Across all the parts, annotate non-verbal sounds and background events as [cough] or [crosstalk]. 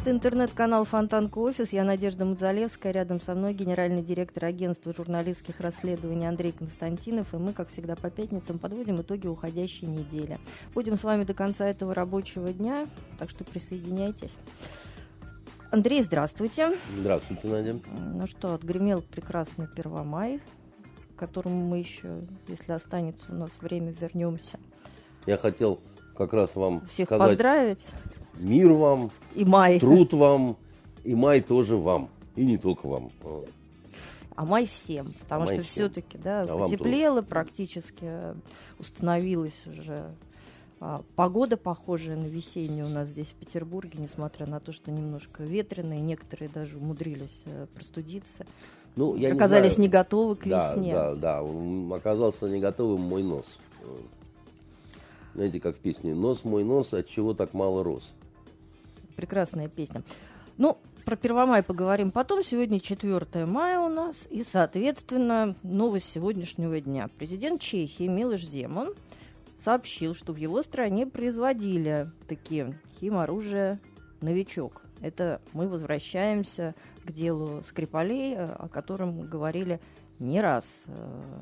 Это интернет-канал Фонтанка Офис. Я Надежда Мудзалевская. Рядом со мной генеральный директор агентства журналистских расследований Андрей Константинов. И мы, как всегда, по пятницам подводим итоги уходящей недели. Будем с вами до конца этого рабочего дня, так что присоединяйтесь. Андрей, здравствуйте. Здравствуйте, Надя. Ну что, отгремел прекрасный Первомай, к которому мы еще, если останется у нас время, вернемся. Я хотел как раз вам Всех сказать поздравить. Мир вам, И май. труд вам, и май тоже вам, и не только вам. А май всем, потому А что все-таки, да, А потеплело практически, э, установилась уже а, погода похожая на весеннюю у нас здесь в Петербурге, несмотря на то, что немножко ветрено, и некоторые даже умудрились э, простудиться. Ну, я не Оказались знаю. не готовы к Да, весне. да, да, он оказался не готовым мой нос. Вот. Знаете, как в песне «Нос мой нос, от чего так мало рос?» Прекрасная песня. Ну, про Первомай поговорим потом. Сегодня 4 мая у нас. И, соответственно, новость сегодняшнего дня. Президент Чехии Милош Земан сообщил, что в его стране производили такие химоружие «Новичок». Это мы возвращаемся к делу Скрипалей, э, о котором говорили не раз э,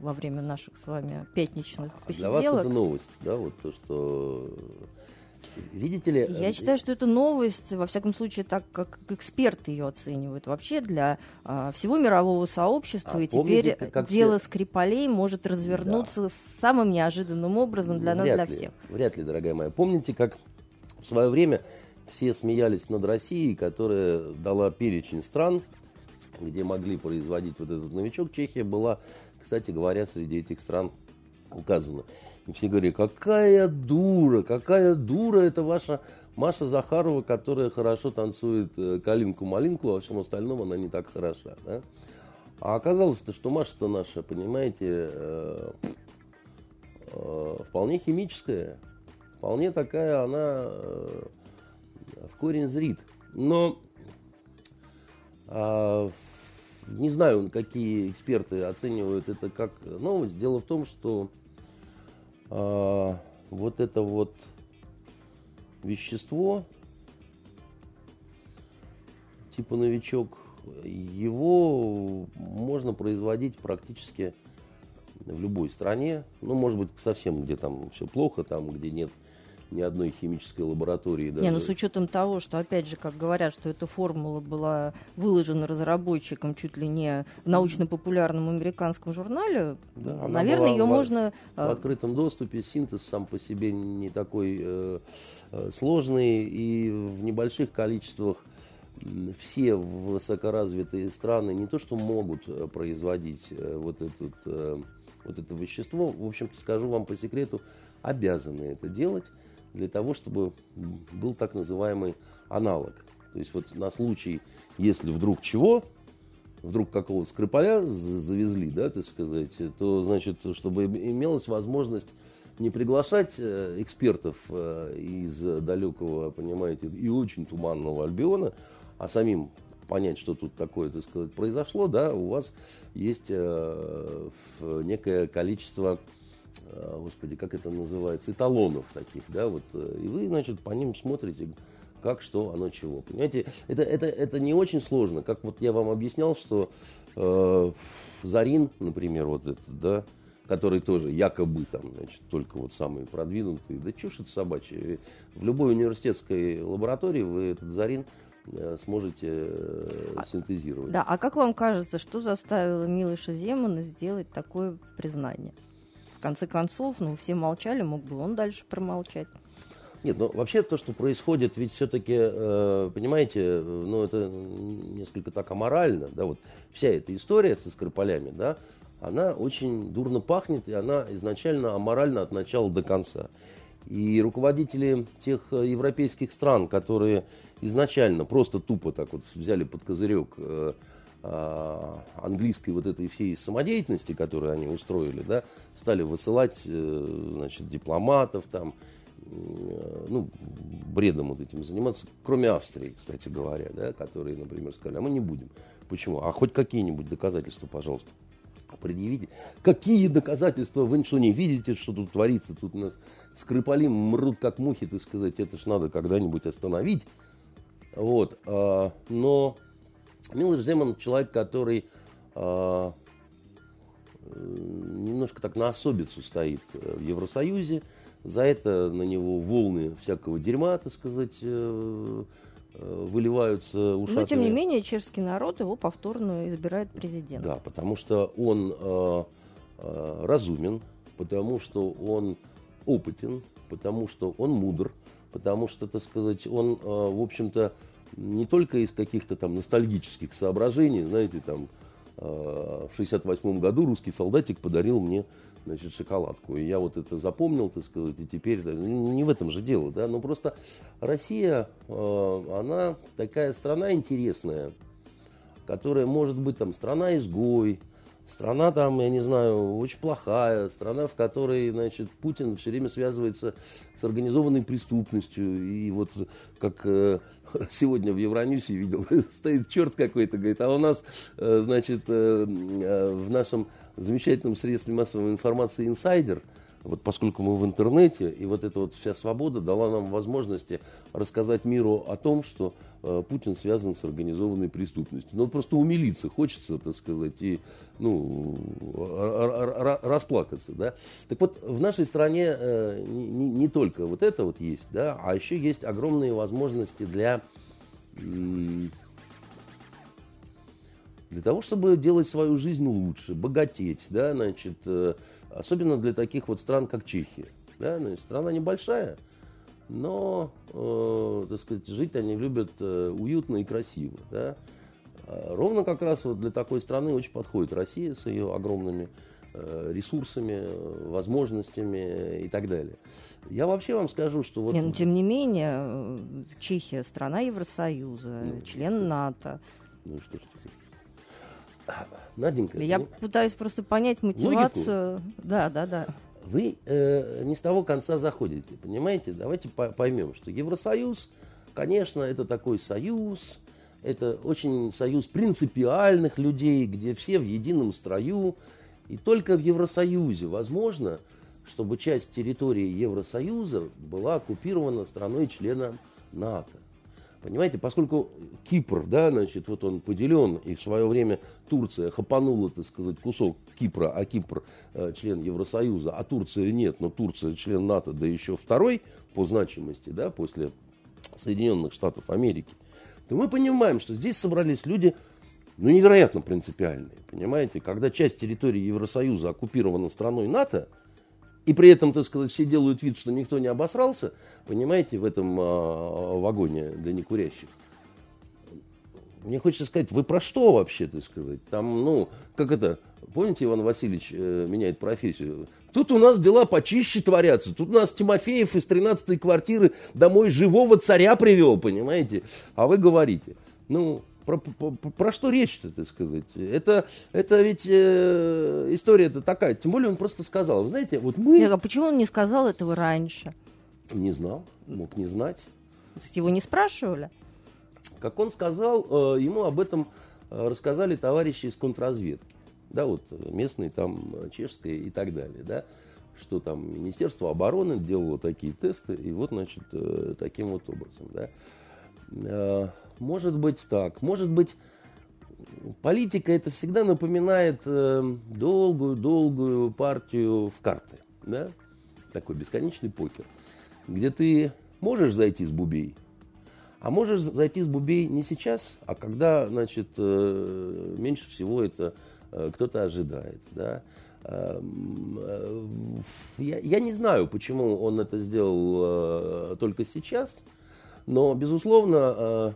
во время наших с вами пятничных А Для вас посиделок. это новость, да, вот то, что... Видите ли... Я э, считаю, что это новость, во всяком случае, так как эксперты ее оценивают. Вообще для а, всего мирового сообщества. А и помните, теперь как- дело все- Скрипалей может развернуться самым неожиданным образом для нас, вряд для ли, всех. Вряд ли, дорогая моя. Помните, как в свое время все смеялись над Россией, которая дала перечень стран, где могли производить вот этот новичок. Чехия была, кстати говоря, среди этих стран указана. И все говорили, какая дура, какая дура это ваша Маша Захарова, которая хорошо танцует э, калинку-малинку, а во всем остальном она не так хороша. да? А оказалось-то, что Маша-то наша, понимаете, э, э, вполне химическая, вполне такая она в корень зрит. Но а, не знаю, какие эксперты оценивают это как новость. Дело в том, что а, вот это вот вещество, типа новичок, его можно производить практически в любой стране. Ну, может быть, совсем где там все плохо, там, где нет ни одной химической лаборатории. Не, ну даже. с учетом того, что, опять же, как говорят, что эта формула была выложена разработчиком чуть ли не в научно-популярном американском журнале, Да, наверное, ее в- можно... в э, открытом доступе синтез сам по себе не такой э, э, сложный и в небольших количествах все высокоразвитые страны не то что могут э, производить вот, этот, вот это вещество, в общем-то скажу вам по секрету, обязаны это делать для того, чтобы был так называемый аналог. То есть вот на случай, если вдруг чего, вдруг какого-то скрипаля завезли, да, так сказать, то, значит, чтобы им- имелась возможность не приглашать э, экспертов э, из далекого, понимаете, и очень туманного Альбиона, а самим понять, что тут такое, так сказать, произошло, да, у вас есть э, некое количество, господи, как это называется, эталонов таких, да, вот, э, и вы, значит, по ним смотрите, как, что, оно, чего. Понимаете, это, это, это не очень сложно. Как вот я вам объяснял, что э, Зарин, например, вот этот, да, который тоже якобы там, значит, только вот самый продвинутый, да чушь это собачья. В любой университетской лаборатории вы этот Зарин э, сможете э, синтезировать. Да, а как вам кажется, что заставило Милыша Земана сделать такое признание? Конце концов, ну, все молчали, мог бы он дальше промолчать. Нет, ну вообще то, что происходит, ведь все-таки, э, понимаете, э, ну это несколько так аморально, да, вот вся эта история со скрипалями, да, она очень дурно пахнет, и она изначально аморальна от начала до конца. И руководители тех э, европейских стран, которые изначально просто тупо так вот взяли под козырек английской вот этой всей самодеятельности, которую они устроили, да, стали высылать, э, значит, дипломатов там, э, ну, бредом вот этим заниматься, кроме Австрии, кстати говоря, да, которые, например, сказали, а мы не будем. Почему? А хоть какие-нибудь доказательства, пожалуйста предъявите. Какие доказательства? Вы что, не видите, что тут творится? Тут у нас скрипали мрут как мухи, так сказать. Это ж надо когда-нибудь остановить. Вот. Но Милош Земан человек, который а, немножко так на особицу стоит в Евросоюзе. За это на него волны всякого дерьма, так сказать, э, Э, выливаются ушатами. Но, тем не менее, чешский народ его повторно избирает президентом. Да, потому что он э, э, разумен, потому что он опытен, потому что он мудр, потому что, так сказать, он, э, в общем-то, не только из каких-то там ностальгических соображений, знаете, там, э, в 68 году русский солдатик подарил мне значит, шоколадку. И я вот это запомнил, так сказать, и теперь, не в этом же дело, да, но просто Россия, э, она такая страна интересная, которая может быть там страна-изгой, страна там, я не знаю, очень плохая, страна, в которой, значит, Путин все время связывается с организованной преступностью. И вот как э, сегодня в Евроньюсе видел, [laughs] стоит черт какой-то, говорит, а у нас, э, значит, э, э, в нашем замечательном средстве массовой информации «Инсайдер», вот поскольку мы в интернете, и вот эта вот вся свобода дала нам возможности рассказать миру о том, что э, Путин связан с организованной преступностью. Ну, просто умилиться хочется, так сказать, и ну, расплакаться. Да? Так вот, в нашей стране э, не, не только вот это вот есть, да, а еще есть огромные возможности для для того, чтобы делать свою жизнь лучше, богатеть, да, значит, э, особенно для таких вот стран, как Чехия. Да, значит, страна небольшая, но, э, так сказать, жить они любят э, уютно и красиво. Да. А ровно как раз вот для такой страны очень подходит Россия с ее огромными э, ресурсами, возможностями и так далее. Я вообще вам скажу, что вот... Не, но ну, тем не менее, э, Чехия страна Евросоюза, ну, член НАТО. Ну что ж теперь? Наденька. Я ну, пытаюсь просто понять мотивацию. Логику. Да, да, да. Вы э, не с того конца заходите, понимаете? Давайте поймем, что Евросоюз, конечно, это такой союз, это очень союз принципиальных людей, где все в едином строю. И только в Евросоюзе возможно, чтобы часть территории Евросоюза была оккупирована страной-членом НАТО. Понимаете, поскольку Кипр, да, значит, вот он поделен, и в свое время Турция хапанула, так сказать, кусок Кипра, а Кипр э, член Евросоюза, а Турция нет, но Турция член НАТО, да еще второй по значимости, да, после Соединенных Штатов Америки, то мы понимаем, что здесь собрались люди, ну, невероятно принципиальные, понимаете, когда часть территории Евросоюза оккупирована страной НАТО, и при этом, так сказать, все делают вид, что никто не обосрался, понимаете, в этом э, вагоне для некурящих. Мне хочется сказать, вы про что вообще, так сказать? Там, ну, как это, помните, Иван Васильевич э, меняет профессию? Тут у нас дела почище творятся. Тут у нас Тимофеев из 13-й квартиры домой живого царя привел, понимаете? А вы говорите. Ну, про, про, про что речь-то, так сказать? Это, это ведь э, история-то такая. Тем более он просто сказал. Вы знаете, вот мы... Нет, а почему он не сказал этого раньше? Не знал, мог не знать. Его не спрашивали? Как он сказал, э, ему об этом э, рассказали товарищи из контрразведки. Да, вот местные там, чешские и так далее, да что там Министерство обороны делало такие тесты, и вот, значит, э, таким вот образом, да. Может быть так. Может быть, политика это всегда напоминает долгую-долгую партию в карты. Да? Такой бесконечный покер. Где ты можешь зайти с бубей, а можешь зайти с бубей не сейчас, а когда, значит, э, меньше всего это э, кто-то ожидает. Да? Э, я, я не знаю, почему он это сделал только сейчас, но, безусловно,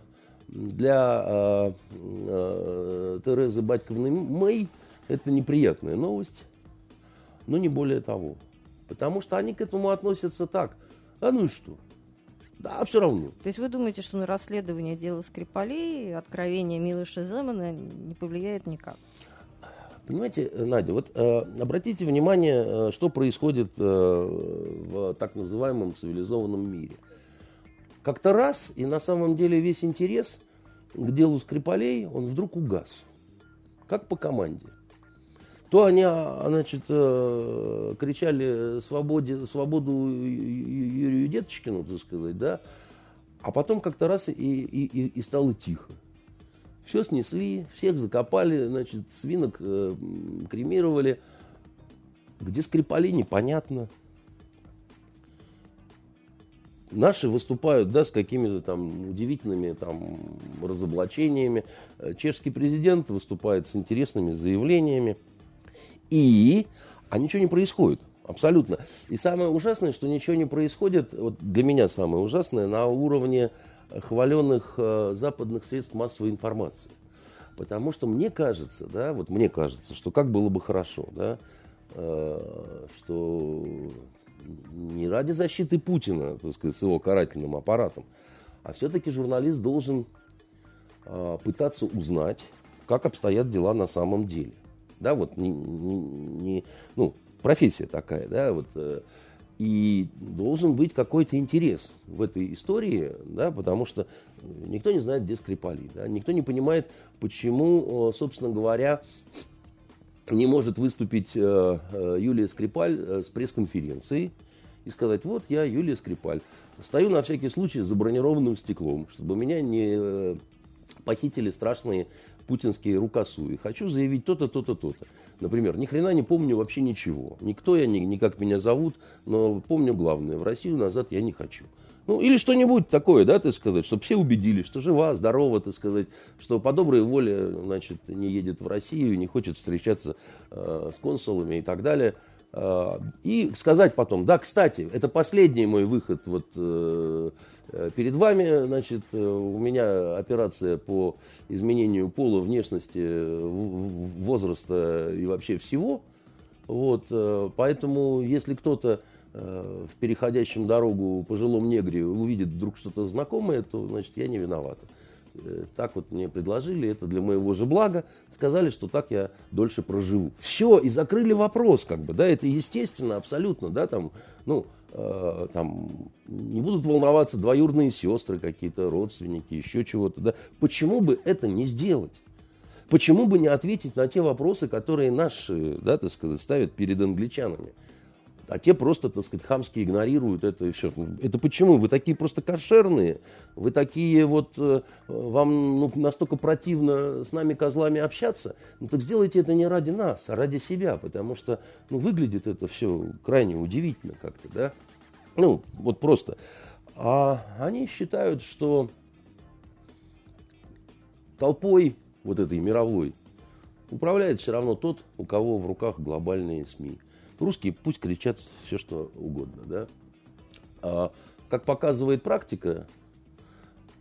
для э, э, Терезы Батьковны Мэй это неприятная новость, но не более того. Потому что они к этому относятся так. А ну и что? Да, все равно. То есть вы думаете, что на расследование дела Скрипалей откровение Милыша Земана не повлияет никак? Понимаете, Надя, вот э, обратите внимание, э, что происходит э, в так называемом цивилизованном мире. Как-то раз, и на самом деле весь интерес к делу Скрипалей, он вдруг угас. Как по команде. То они, а, значит, э, кричали свободе, свободу Юрию Деточкину, так сказать, да, а потом как-то раз и, и, и стало тихо. Все снесли, всех закопали, значит, свинок э, кремировали. Где Скрипали, непонятно. Наши выступают, да, с какими-то там удивительными там разоблачениями. Э, чешский президент выступает с интересными заявлениями. И, а ничего не происходит. Абсолютно. И самое ужасное, что ничего не происходит, вот для меня самое ужасное, на уровне хваленных э, западных средств массовой информации. Потому что мне кажется, да, вот мне кажется, что как было бы хорошо, да, э, что не ради защиты Путина, так сказать, с его карательным аппаратом, а все-таки журналист должен э, пытаться узнать, как обстоят дела на самом деле. Да, вот не, не, не ну, профессия такая, да, вот, э, и должен быть какой-то интерес в этой истории, да, потому что никто не знает, где Скрипали, да, никто не понимает, почему, собственно говоря, не может выступить э, э, Юлия Скрипаль с пресс-конференцией и сказать, вот я Юлия Скрипаль, стою на всякий случай за бронированным стеклом, чтобы меня не похитили страшные путинские рукосуи. Хочу заявить то-то, то-то, то-то. Например, ни хрена не помню вообще ничего. Никто я, ни, ни как меня зовут, но помню главное. В Россию назад я не хочу. Ну, или что-нибудь такое, да, ты сказать, чтобы все убедились, что жива, здорова, ты сказать, что по доброй воле, значит, не едет в Россию, не хочет встречаться э, с консулами и так далее. Э, и сказать потом, да, кстати, это последний мой выход вот э, Э, перед вами, значит, э, у меня операция по изменению пола, внешности, возраста и вообще всего. Вот, э, поэтому, если кто-то в переходящем дорогу пожилом негре увидит вдруг что-то знакомое, то, значит, я не виноват. Так вот мне предложили, это для моего же блага. Сказали, что так я дольше проживу. Все, и закрыли вопрос, как бы, да, это естественно, абсолютно, да, там, ну, Э, там, не будут волноваться двоюродные сестры какие-то, родственники, еще чего-то. Да? Почему бы это не сделать? Почему бы не ответить на те вопросы, которые наши, да, так сказать, ставят перед англичанами? А те просто, так сказать, хамски игнорируют это и все. Это почему? Вы такие просто кошерные, вы такие вот, э, вам ну, настолько противно с нами козлами общаться. Ну так сделайте это не ради нас, а ради себя, потому что ну, выглядит это все крайне удивительно как-то, да. Ну, вот просто. А они считают, что толпой вот этой мировой управляет все равно тот, у кого в руках глобальные СМИ. Русские пусть кричат все, что угодно. Да? А, как показывает практика,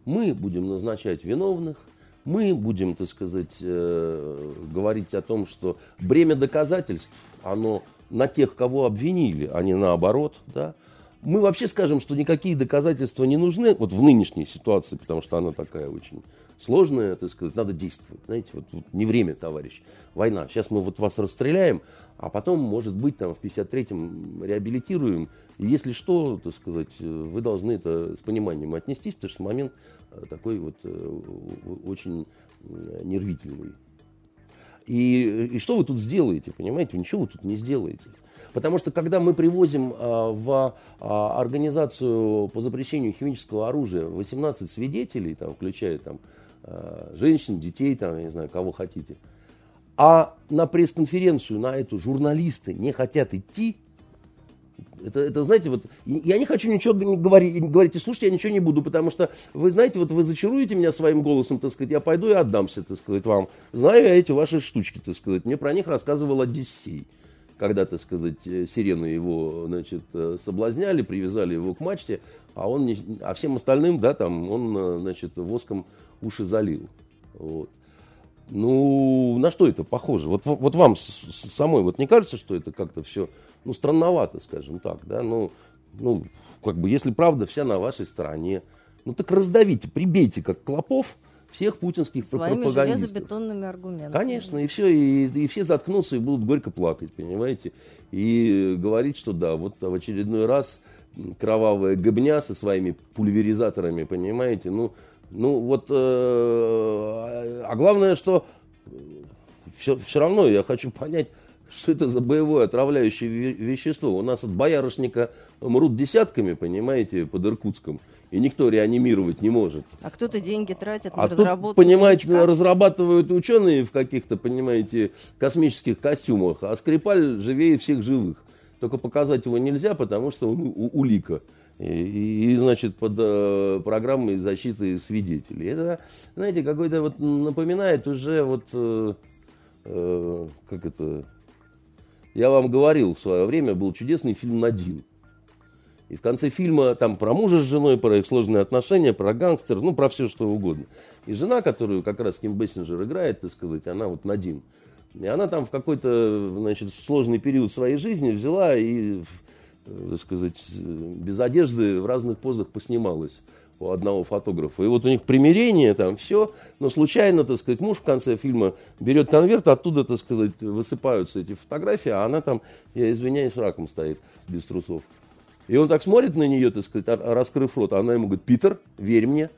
мы будем назначать виновных, мы будем, так сказать, э, говорить о том, что бремя доказательств, оно на тех, кого обвинили, а не наоборот. Да? Мы вообще скажем, что никакие доказательства не нужны вот в нынешней ситуации, потому что она такая очень сложная, так сказать, надо действовать. Знаете, вот, вот не время, товарищ, война. Сейчас мы вот вас расстреляем, а потом, может быть, там в 53-м реабилитируем. И если что, так сказать, вы должны это с пониманием отнестись, потому что момент э, такой вот э, очень нервительный. И, и что вы тут сделаете, понимаете? Ничего вы тут не сделаете. Потому что когда мы привозим а, в а, организацию по запрещению химического оружия 18 свидетелей, там, включая там, женщин, детей, там, я не знаю, кого хотите, а на пресс-конференцию на эту журналисты не хотят идти, это, это, знаете, вот я не хочу ничего говорить, говорить и слушать, я ничего не буду, потому что вы знаете, вот вы зачаруете меня своим голосом, так сказать, я пойду и отдамся, так сказать, вам. Знаю я эти ваши штучки, так сказать, мне про них рассказывал Одиссей когда, так сказать, э, сирены его, значит, э, соблазняли, привязали его к мачте, а он не, а всем остальным, да, там, он, э, значит, воском уши залил. Вот. Ну, на что это похоже? Вот, вот вам самой вот не кажется, что это как-то все, ну, странновато, скажем так, да? Ну, ну как бы, если правда вся на вашей стороне, ну так раздавите, прибейте, как клопов, всех путинских Своими пропагандистов. железобетонными аргументами. Конечно, и все, и, и все заткнутся и будут горько плакать, понимаете, и говорить, что да, вот в очередной раз кровавая гобня со своими пульверизаторами, понимаете, ну, ну вот, э, а главное, что все, все равно я хочу понять, что это за боевое отравляющее вещество. У нас от боярышника мрут десятками, понимаете, под Иркутском и никто реанимировать не может. А кто-то деньги тратит на а разработку? Тут, понимаете, новичка? разрабатывают ученые в каких-то, понимаете, космических костюмах, а Скрипаль живее всех живых. Только показать его нельзя, потому что он улика. И, и, значит, под э, программой защиты свидетелей. Это, знаете, какой-то вот напоминает уже вот, э, э, как это, я вам говорил в свое время, был чудесный фильм «Надин». И в конце фильма там про мужа с женой, про их сложные отношения, про гангстер, ну, про все что угодно. И жена, которую как раз Ким Бессинджер играет, так сказать, она вот Надин. И она там в какой-то, значит, сложный период своей жизни взяла и, так сказать, без одежды в разных позах поснималась у одного фотографа. И вот у них примирение, там все, но случайно, так сказать, муж в конце фильма берет конверт, оттуда, так сказать, высыпаются эти фотографии, а она там, я извиняюсь, раком стоит без трусов. И он так смотрит на нее, так сказать, раскрыв рот, а она ему говорит, Питер, верь мне.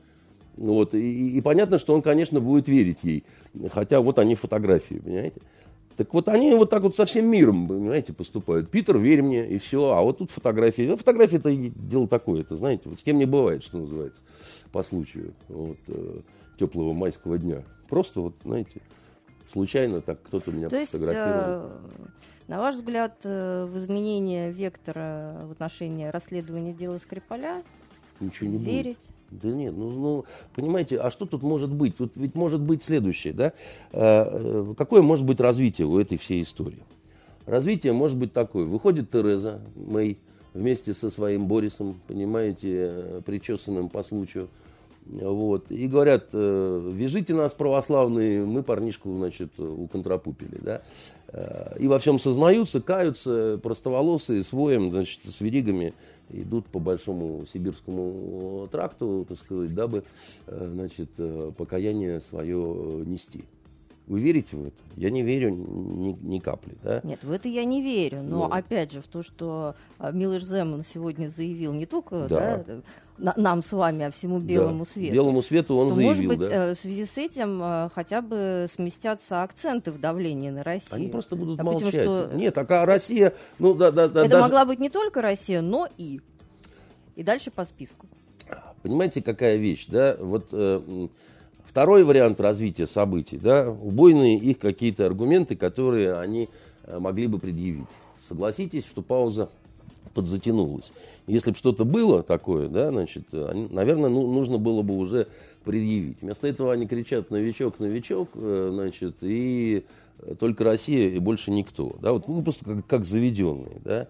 Вот, и, и понятно, что он, конечно, будет верить ей. Хотя вот они фотографии, понимаете. Так вот они вот так вот со всем миром, понимаете, поступают. Питер, верь мне, и все. А вот тут фотографии. Ну, фотографии это дело такое, это знаете, вот с кем не бывает, что называется, по случаю вот, э, теплого майского дня. Просто вот, знаете, случайно так кто-то меня То фотографировал. Есть, э, на ваш взгляд, э, в изменение вектора в отношении расследования дела Скрипаля Ничего не верить? Будет. Да нет, ну, ну, понимаете, а что тут может быть? Тут ведь может быть следующее, да? Э, какое может быть развитие у этой всей истории? Развитие может быть такое. Выходит Тереза Мэй вместе со своим Борисом, понимаете, причесанным по случаю, вот. И говорят, э, вяжите нас, православные, мы парнишку, значит, уконтрапупили, да. Э, и во всем сознаются, каются, простоволосые, с воем, значит, с веригами идут по большому сибирскому тракту, так сказать, дабы, э, значит, покаяние свое нести. Вы верите в это? Я не верю ни, ни капли. Да? Нет, в это я не верю. Но ну. опять же, в то, что Милош Земан сегодня заявил не только да. Да, нам с вами, а всему белому да. свету. Белому свету он то, заявил, может быть, да. Э, в связи с этим э, хотя бы сместятся акценты в давлении на Россию. Они просто будут Допустим, молчать. Что... Нет, такая Россия... Ну, да, да, да, Это даже... могла быть не только Россия, но и. И дальше по списку. Понимаете, какая вещь, да? Вот э, второй вариант развития событий, да, убойные их какие-то аргументы, которые они э, могли бы предъявить. Согласитесь, что пауза подзатянулось. Если бы что-то было такое, да, значит, наверное, ну, нужно было бы уже предъявить. Вместо этого они кричат «новичок, новичок», э, значит, и только Россия и больше никто. Да, вот, ну, просто как, как заведенные. Да.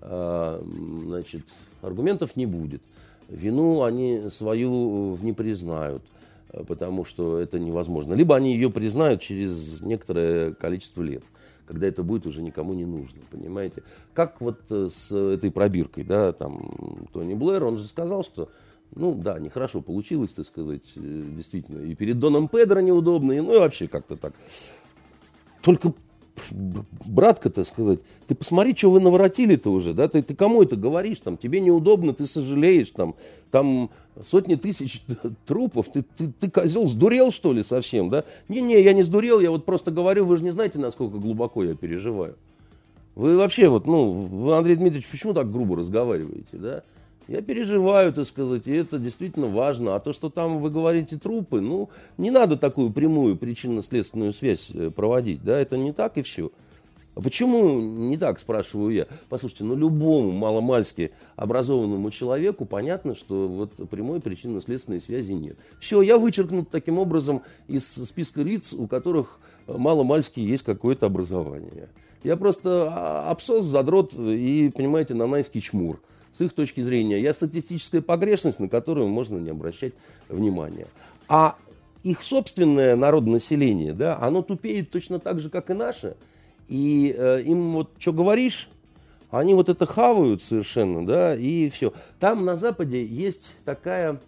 А, значит, аргументов не будет. Вину они свою не признают, потому что это невозможно. Либо они ее признают через некоторое количество лет когда это будет уже никому не нужно, понимаете? Как вот э, с этой пробиркой, да, там, Тони Блэр, он же сказал, что, ну, да, нехорошо получилось, так сказать, э, действительно, и перед Доном Педро неудобно, и, ну, и вообще как-то так. Только братка, так сказать, ты посмотри, что вы наворотили-то уже, да, ты, ты кому это говоришь, там, тебе неудобно, ты сожалеешь, там, там сотни тысяч [laughs] трупов, ты, ты, ты козел, сдурел, что ли, совсем, да? Не-не, я не сдурел, я вот просто говорю, вы же не знаете, насколько глубоко я переживаю. Вы вообще вот, ну, вы, Андрей Дмитриевич, почему так грубо разговариваете, да? Я переживаю, так сказать, и это действительно важно. А то, что там вы говорите трупы, ну, не надо такую прямую причинно-следственную связь э, проводить, да, это не так и все. А почему не так, спрашиваю я? Послушайте, ну любому маломальски образованному человеку понятно, что вот прямой причинно-следственной связи нет. Все, я вычеркнут таким образом из списка лиц, у которых маломальски есть какое-то образование. Я просто абсос, задрот и, понимаете, нанайский чмур с их точки зрения. Я статистическая погрешность, на которую можно не обращать внимания. А их собственное народонаселение, да, оно тупеет точно так же, как и наше. И э, им вот что говоришь, Они вот это хавают совершенно, да, и все. Там на Западе есть такая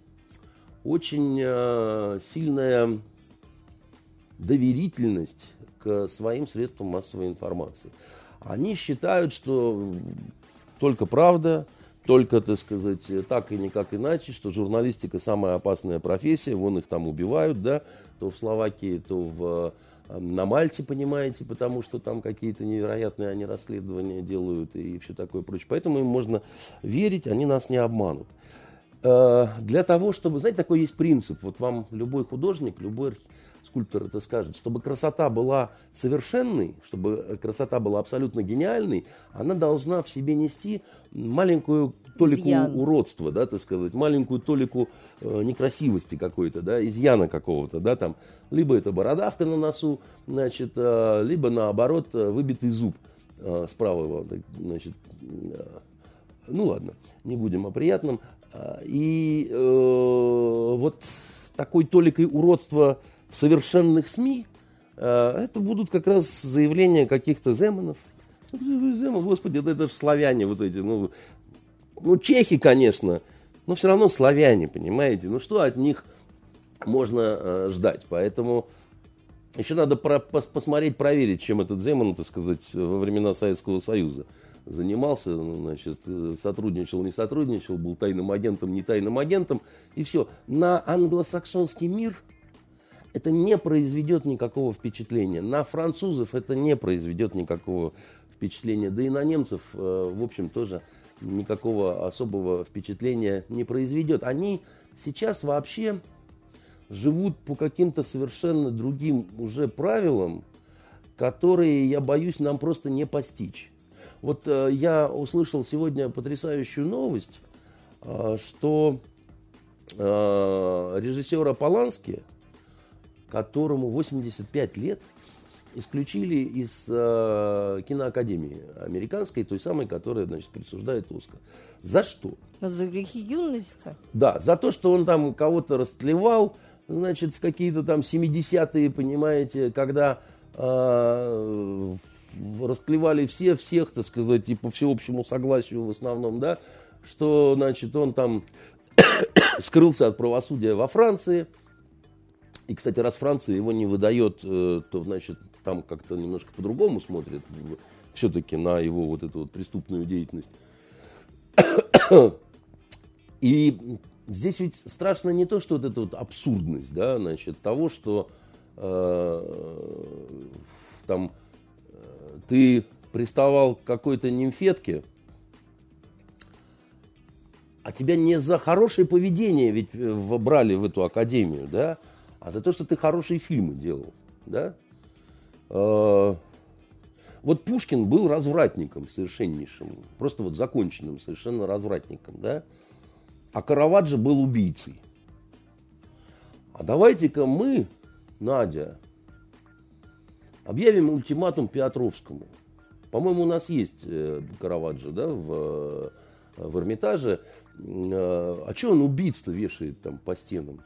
очень э, сильная доверительность к своим средствам массовой информации. Они считают, что только правда, только, так сказать, так и никак иначе, что журналистика самая опасная профессия, вон их там убивают, да, то в Словакии, то в, э, на Мальте, понимаете, потому что там какие-то невероятные они расследования делают и все такое прочее. Поэтому им можно верить, они нас не обманут. Э, для того, чтобы, знаете, такой есть принцип, вот вам любой художник, любой скульптор это скажет, чтобы красота была совершенной, чтобы красота была абсолютно гениальной, она должна в себе нести маленькую толику изъян. уродства, да, так сказать, маленькую толику э, некрасивости какой-то, да, изъяна какого-то, да, там, либо это бородавка на носу, значит, э, либо наоборот э, выбитый зуб э, с правого, значит, э, ну ладно, не будем о приятном. Э, и э, вот такой толикой уродства совершенных СМИ, э, это будут как раз заявления каких-то земанов. Земан, господи, это, это же славяне вот эти, ну, ну, чехи, конечно, но все равно славяне, понимаете? Ну, что от них можно э, ждать? Поэтому еще надо про, пос, посмотреть, проверить, чем этот Земан, так сказать, во времена Советского Союза занимался, ну, значит, э, сотрудничал, не сотрудничал, был тайным агентом, не тайным агентом, и все. На англосаксонский мир это не произведет никакого впечатления. На французов это не произведет никакого впечатления. Да и на немцев, э, в общем, тоже никакого особого впечатления не произведет. Они сейчас вообще живут по каким-то совершенно другим уже правилам, которые, я боюсь, нам просто не постичь. Вот э, я услышал сегодня потрясающую новость, э, что э, режиссера Полански которому 85 лет, исключили из э, киноакадемии американской, той самой, которая, значит, присуждает Оскар. За что? За грехи юности? Да, за то, что он там кого-то растлевал, значит, в какие-то там 70-е, понимаете, когда э, растлевали все, всех, так сказать, и по всеобщему согласию в основном, да, что, значит, он там [coughs] скрылся от правосудия во Франции – и, кстати, раз Франция его не выдает, э, то, значит, там как-то немножко по-другому смотрят все-таки на его вот эту вот преступную деятельность. И здесь ведь страшно не то, что вот эта вот абсурдность, да, значит, того, что э, там э, ты приставал к какой-то нимфетке, а тебя не за хорошее поведение ведь э, выбрали в эту академию, да, а за то, что ты хорошие фильмы делал. Да? А, вот Пушкин был развратником совершеннейшим, просто вот законченным совершенно развратником, да? А Караваджо был убийцей. А давайте-ка мы, Надя, объявим ультиматум Петровскому. По-моему, у нас есть э, Караваджо, да, в, в Эрмитаже. Э, а что он убийц-то вешает там по стенам?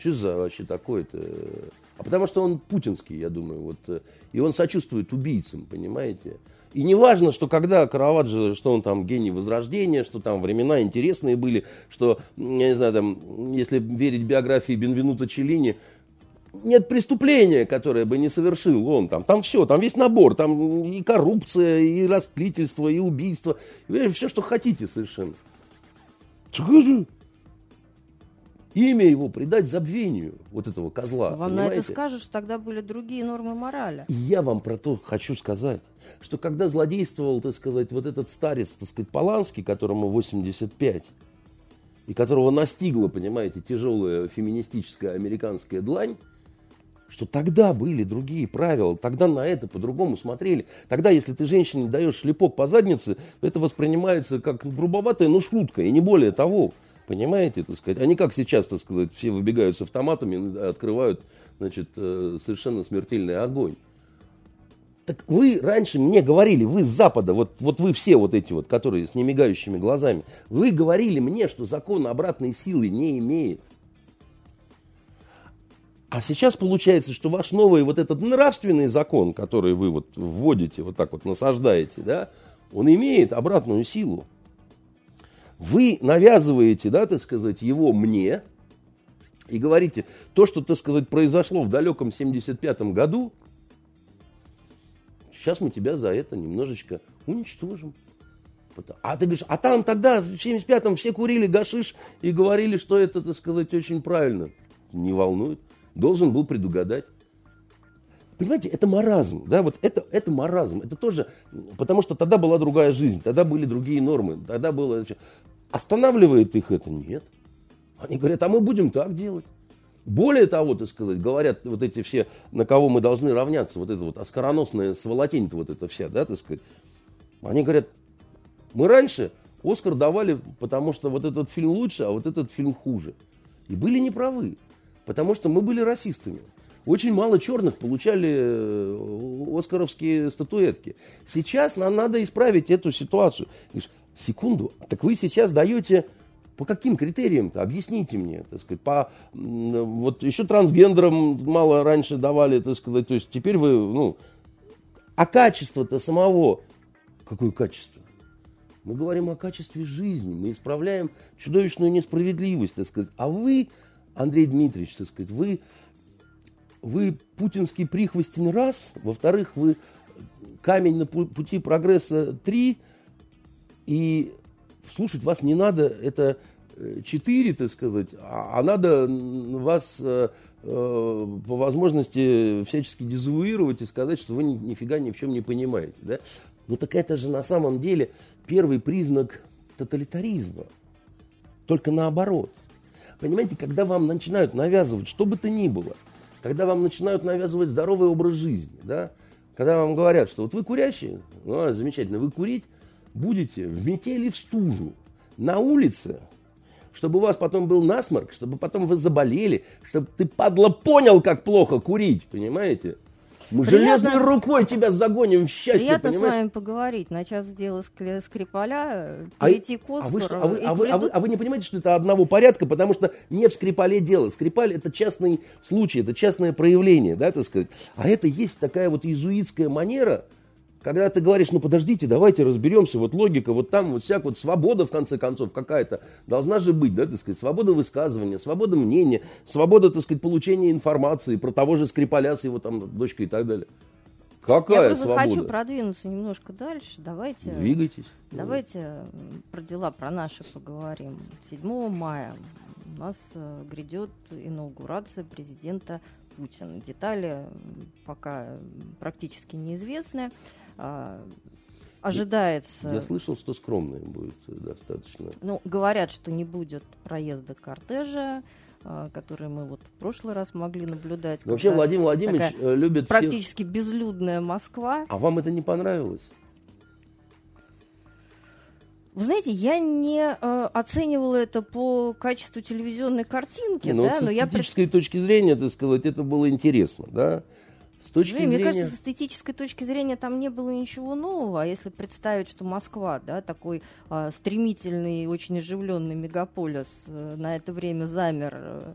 Что за вообще такое-то? А потому что он путинский, я думаю, вот, э, и он сочувствует убийцам, понимаете? И не важно, что когда Караваджо, что он там гений Возрождения, что там времена интересные были, что, я не знаю, там, если верить биографии Бенвенута Челлини, нет преступления, которое бы не совершил он там. Там все, там весь набор, там и коррупция, и растлительство, и убийство, и все, что хотите совершенно имя его придать забвению вот этого козла. Вам понимаете? на это скажешь, тогда были другие нормы морали. И я вам про то хочу сказать, что когда злодействовал, так сказать, вот этот старец, так сказать, Поланский, которому 85, и которого настигла, понимаете, тяжелая феминистическая американская длань, что тогда были другие правила, тогда на это по-другому смотрели. Тогда, если ты женщине даешь шлепок по заднице, это воспринимается как грубоватая, но шутка, и не более того. Понимаете, так сказать? Они как сейчас, так сказать, все выбегают с автоматами, открывают, значит, э, совершенно смертельный огонь. Так вы раньше мне говорили, вы с Запада, вот, вот вы все вот эти вот, которые с немигающими глазами, вы говорили мне, что закон обратной силы не имеет. А сейчас получается, что ваш новый вот этот нравственный закон, который вы вот вводите, вот так вот насаждаете, да, он имеет обратную силу. Вы навязываете, да, так сказать, его мне и говорите, то, что, так сказать, произошло в далеком 75-м году, сейчас мы тебя за это немножечко уничтожим. А ты говоришь, а там тогда в 75-м все курили гашиш и говорили, что это, так сказать, очень правильно. Не волнует. Должен был предугадать. Понимаете, это маразм, да, вот это, это маразм, это тоже, потому что тогда была другая жизнь, тогда были другие нормы, тогда было... Останавливает их это? Нет. Они говорят, а мы будем так делать. Более того, так сказать, говорят вот эти все, на кого мы должны равняться, вот это вот оскароносная сволотень вот это вся, да, так сказать. Они говорят, мы раньше Оскар давали, потому что вот этот фильм лучше, а вот этот фильм хуже. И были неправы, потому что мы были расистами. Очень мало черных получали э, оскаровские статуэтки. Сейчас нам надо исправить эту ситуацию. Секунду, так вы сейчас даете по каким критериям-то? Объясните мне, так сказать. По, вот еще трансгендерам мало раньше давали, так сказать. То есть теперь вы, ну, а качество-то самого, какое качество? Мы говорим о качестве жизни, мы исправляем чудовищную несправедливость, так сказать. А вы, Андрей Дмитриевич, так сказать, вы, вы путинский прихвостень раз, во-вторых, вы камень на пути прогресса три, и слушать вас не надо, это э, четыре, так сказать, а, а надо вас э, э, по возможности всячески дезавуировать и сказать, что вы ни, нифига ни в чем не понимаете. Да? Ну так это же на самом деле первый признак тоталитаризма. Только наоборот. Понимаете, когда вам начинают навязывать что бы то ни было, когда вам начинают навязывать здоровый образ жизни, да, когда вам говорят, что вот вы курящие, ну, замечательно, вы курить будете в метели в стужу, на улице, чтобы у вас потом был насморк, чтобы потом вы заболели, чтобы ты, падла, понял, как плохо курить, понимаете? Мы приятно, железной рукой тебя загоним в счастье, Приятно понимаешь? с вами поговорить, начав с дела Скрипаля, а перейти к а вы, а, вы, а, вы, а, вы, а вы не понимаете, что это одного порядка, потому что не в Скрипале дело. Скрипаль это частный случай, это частное проявление, да, так сказать. А это есть такая вот иезуитская манера, когда ты говоришь, ну подождите, давайте разберемся, вот логика, вот там вот всяк, вот свобода в конце концов какая-то должна же быть, да, так сказать, свобода высказывания, свобода мнения, свобода, так сказать, получения информации про того же Скрипаля с его там дочкой и так далее. Какая Я просто свобода? хочу продвинуться немножко дальше. Давайте. Двигайтесь. Давайте про дела, про наши поговорим. 7 мая у нас э, грядет инаугурация президента Путина. Детали пока практически неизвестны. А, ожидается... Я слышал, что скромное будет достаточно. Ну, говорят, что не будет проезда кортежа, а, который мы вот в прошлый раз могли наблюдать. Но вообще Владимир Владимирович э, любит практически всех... безлюдная Москва. А вам это не понравилось? Вы знаете, я не э, оценивала это по качеству телевизионной картинки, ну, да, вот но с я... точки зрения, так сказать, это было интересно, да. С точки Блин, зрения... Мне кажется, с эстетической точки зрения там не было ничего нового. А если представить, что Москва, да, такой а, стремительный, очень оживленный мегаполис а, на это время замер. А,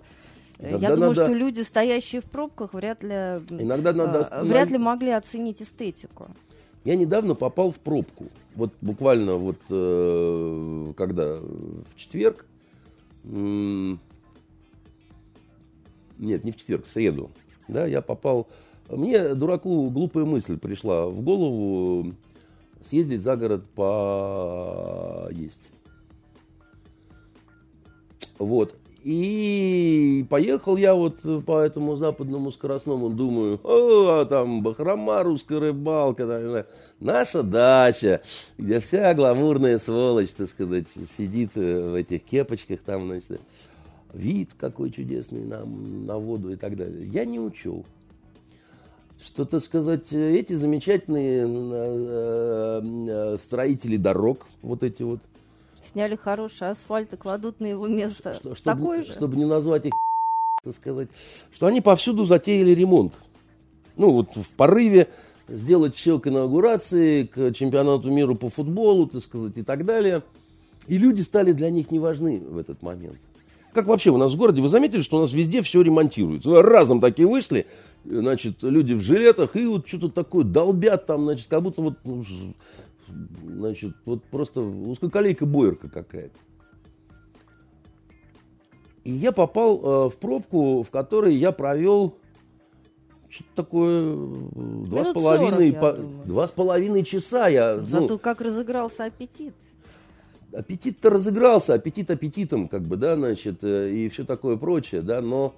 я думаю, надо... что люди, стоящие в пробках, вряд ли, Иногда надо а, вряд ли могли оценить эстетику. Я недавно попал в пробку. Вот буквально вот э, когда в четверг, нет, не в четверг, в среду, да, я попал мне, дураку, глупая мысль пришла в голову съездить за город поесть. Вот. И поехал я вот по этому западному скоростному, думаю, о, там бахрома, русская рыбалка, там, наша дача, где вся гламурная сволочь, так сказать, сидит в этих кепочках там, значит, вид какой чудесный на, на воду и так далее. Я не учел что, так сказать, эти замечательные э, э, строители дорог, вот эти вот. Сняли хороший асфальт и кладут на его место что, чтобы, такой же. Чтобы не назвать их, так сказать, что они повсюду затеяли ремонт. Ну, вот в порыве сделать все к инаугурации, к чемпионату мира по футболу, так сказать, и так далее. И люди стали для них не важны в этот момент. Как вообще у нас в городе, вы заметили, что у нас везде все ремонтируется? Разом такие вышли, значит, люди в жилетах и вот что-то такое долбят там, значит, как будто вот ну, значит, вот просто узкоколейка бойерка какая-то. И я попал э, в пробку, в которой я провел что-то такое два с половиной, по, два с половиной часа. Я, ну, Зато ну, как разыгрался аппетит. Аппетит-то разыгрался, аппетит аппетитом, как бы, да, значит, э, и все такое прочее, да, но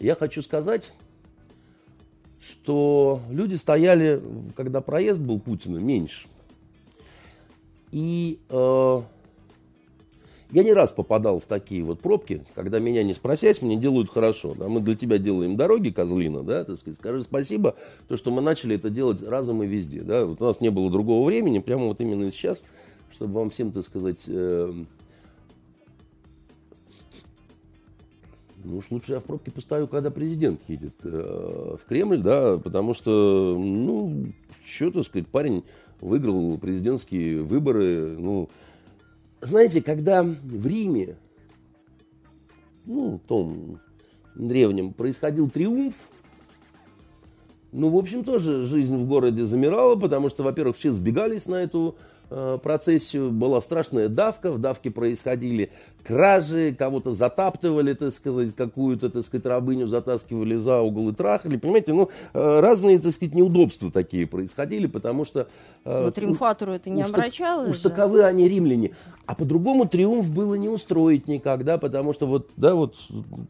я хочу сказать, что люди стояли, когда проезд был Путина, меньше. И э, я не раз попадал в такие вот пробки, когда меня не спросясь, мне делают хорошо. Да? Мы для тебя делаем дороги, козлина, да, так сказать, скажи спасибо, то, что мы начали это делать разом и везде. Да? Вот у нас не было другого времени, прямо вот именно сейчас, чтобы вам всем, так сказать, э, ну уж лучше я в пробке постою, когда президент едет э, в Кремль, да, потому что, ну, что, так сказать, парень выиграл президентские выборы, ну, знаете, когда в Риме, ну, том древнем, происходил триумф, ну, в общем, тоже жизнь в городе замирала, потому что, во-первых, все сбегались на эту процессию, была страшная давка, в давке происходили кражи, кого-то затаптывали, так сказать, какую-то, так сказать, рабыню затаскивали за угол и трахали, понимаете, ну, э, разные, так сказать, неудобства такие происходили, потому что... Э, Но триумфатору это не омрачало Уж таковы они римляне. А по-другому триумф было не устроить никогда, потому что вот, да, вот,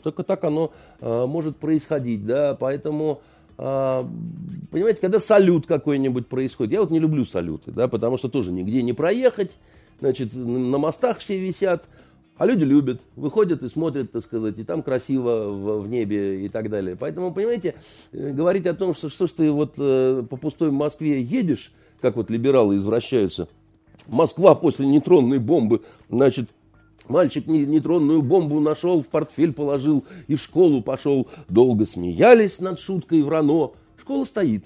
только так оно может происходить, да, поэтому... А, понимаете, когда салют какой-нибудь происходит, я вот не люблю салюты, да, потому что тоже нигде не проехать, значит, на мостах все висят, а люди любят, выходят и смотрят, так сказать, и там красиво в, в небе и так далее. Поэтому, понимаете, э, говорить о том, что что ж ты вот э, по пустой Москве едешь, как вот либералы извращаются, Москва после нейтронной бомбы, значит, Мальчик нейтронную бомбу нашел, в портфель положил и в школу пошел. Долго смеялись над шуткой Врано. Школа стоит,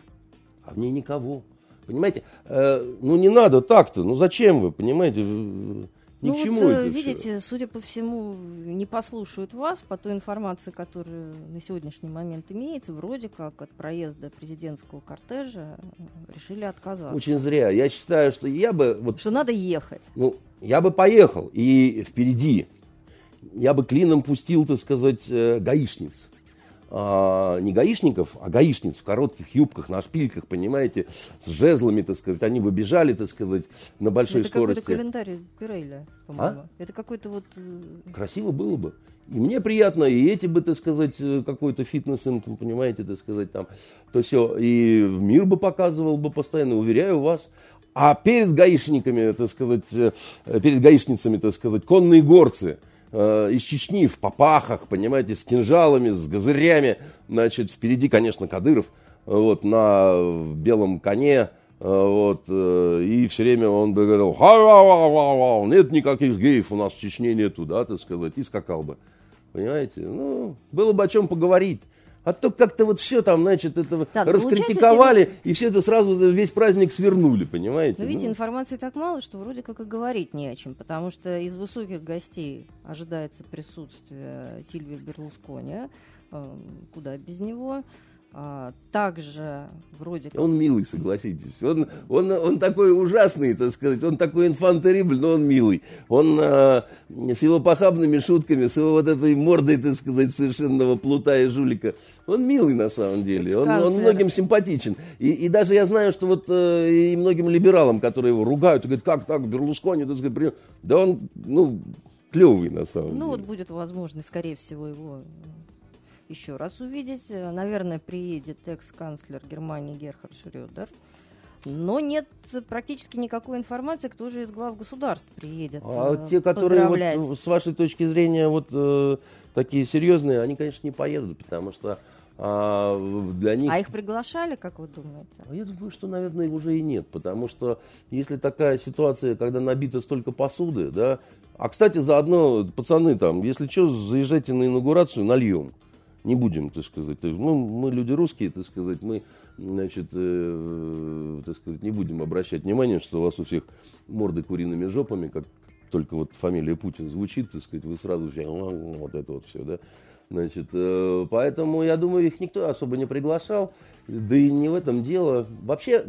а в ней никого. Понимаете? Э, ну не надо так-то. Ну зачем вы, понимаете? Ни ну, к чему вот, это видите, все? судя по всему, не послушают вас по той информации, которая на сегодняшний момент имеется. Вроде как от проезда президентского кортежа решили отказаться. Очень зря. Я считаю, что я бы... Вот, что надо ехать. Ну, я бы поехал, и впереди я бы клином пустил, так сказать, э, гаишниц. А, не гаишников, а гаишниц в коротких юбках, на шпильках, понимаете, с жезлами, так сказать. Они бы бежали, так сказать, на большой Это скорости. Это календарь Пирейля, по-моему. А? Это какой-то вот... Э, Красиво было бы. И мне приятно, и эти бы, так сказать, э, какой-то фитнес им, понимаете, так сказать, там, то все. И мир бы показывал бы постоянно, уверяю вас. А перед гаишниками, так сказать, э, перед гаишницами, так сказать, конные горцы э, из Чечни в попахах, понимаете, с кинжалами, с газырями. Значит, впереди, конечно, Кадыров, вот, на белом коне, э, вот, э, и все время он бы говорил, нет никаких геев у нас в Чечне нету, да, так сказать, и скакал бы. Понимаете? Ну, было бы о чем поговорить. А то как-то вот все там, значит, это так, раскритиковали, и все это сразу весь праздник свернули, понимаете? Но видите, ну. информации так мало, что вроде как и говорить не о чем, потому что из высоких гостей ожидается присутствие Сильвия Берлускони, э, куда без него. А, также вроде как... Он милый, согласитесь. Он, он, он такой ужасный, так сказать, он такой инфантерибль, но он милый. Он а, с его похабными шутками, с его вот этой мордой, так сказать, совершенного плута и жулика, он милый на самом деле. Он, он многим симпатичен. И, и даже я знаю, что вот э, и многим либералам, которые его ругают, и говорят, как так, Берлускони, так сказать, да он, ну, клевый на самом ну, деле. Ну вот будет возможность, скорее всего, его еще раз увидеть. Наверное, приедет экс-канцлер Германии Герхард Шрёдер. Но нет практически никакой информации, кто же из глав государств приедет. А э, те, которые вот, с вашей точки зрения вот э, такие серьезные, они, конечно, не поедут, потому что а, для них... А их приглашали, как вы думаете? А я думаю, что, наверное, уже и нет, потому что если такая ситуация, когда набито столько посуды, да, а, кстати, заодно, пацаны, там, если что, заезжайте на инаугурацию, нальем не будем, так сказать, ну, мы люди русские, так сказать, мы, значит, э, так сказать, не будем обращать внимание, что у вас у всех морды куриными жопами, как только вот фамилия Путин звучит, так сказать, вы сразу все, вот это вот все, да. Значит, э, поэтому, я думаю, их никто особо не приглашал. Да и не в этом дело. Вообще,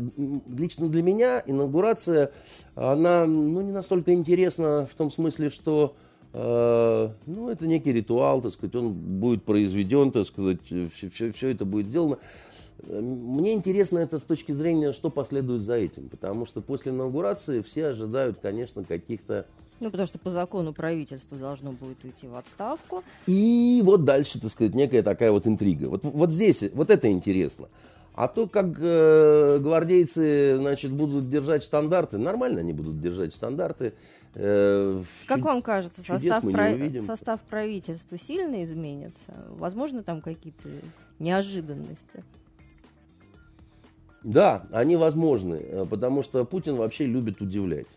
лично для меня инаугурация, она ну, не настолько интересна в том смысле, что ну, это некий ритуал, так сказать, он будет произведен, так сказать, все, все, все это будет сделано. Мне интересно это с точки зрения, что последует за этим. Потому что после инаугурации все ожидают, конечно, каких-то ну, потому что по закону правительство должно будет уйти в отставку. И вот дальше, так сказать, некая такая вот интрига. Вот, вот здесь, вот это интересно. А то, как э, гвардейцы, значит, будут держать стандарты, нормально они будут держать стандарты. Э, как вам кажется, состав, прав... состав правительства сильно изменится? Возможно, там какие-то неожиданности? Да, они возможны, э, потому что Путин вообще любит удивлять.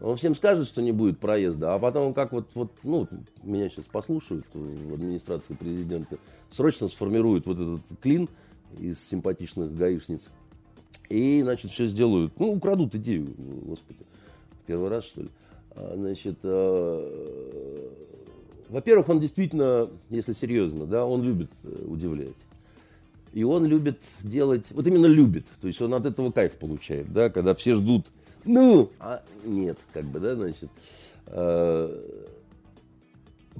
Он всем скажет, что не будет проезда, а потом как вот, вот ну, меня сейчас послушают в администрации президента, срочно сформируют вот этот клин из симпатичных гаишниц. И, значит, все сделают. Ну, украдут идею, господи. Первый раз, что ли. А, значит, э, во-первых, он действительно, если серьезно, да, он любит э, удивлять. И он любит делать, вот именно любит, то есть он от этого кайф получает, да, когда все ждут ну, а нет, как бы, да, значит. Э,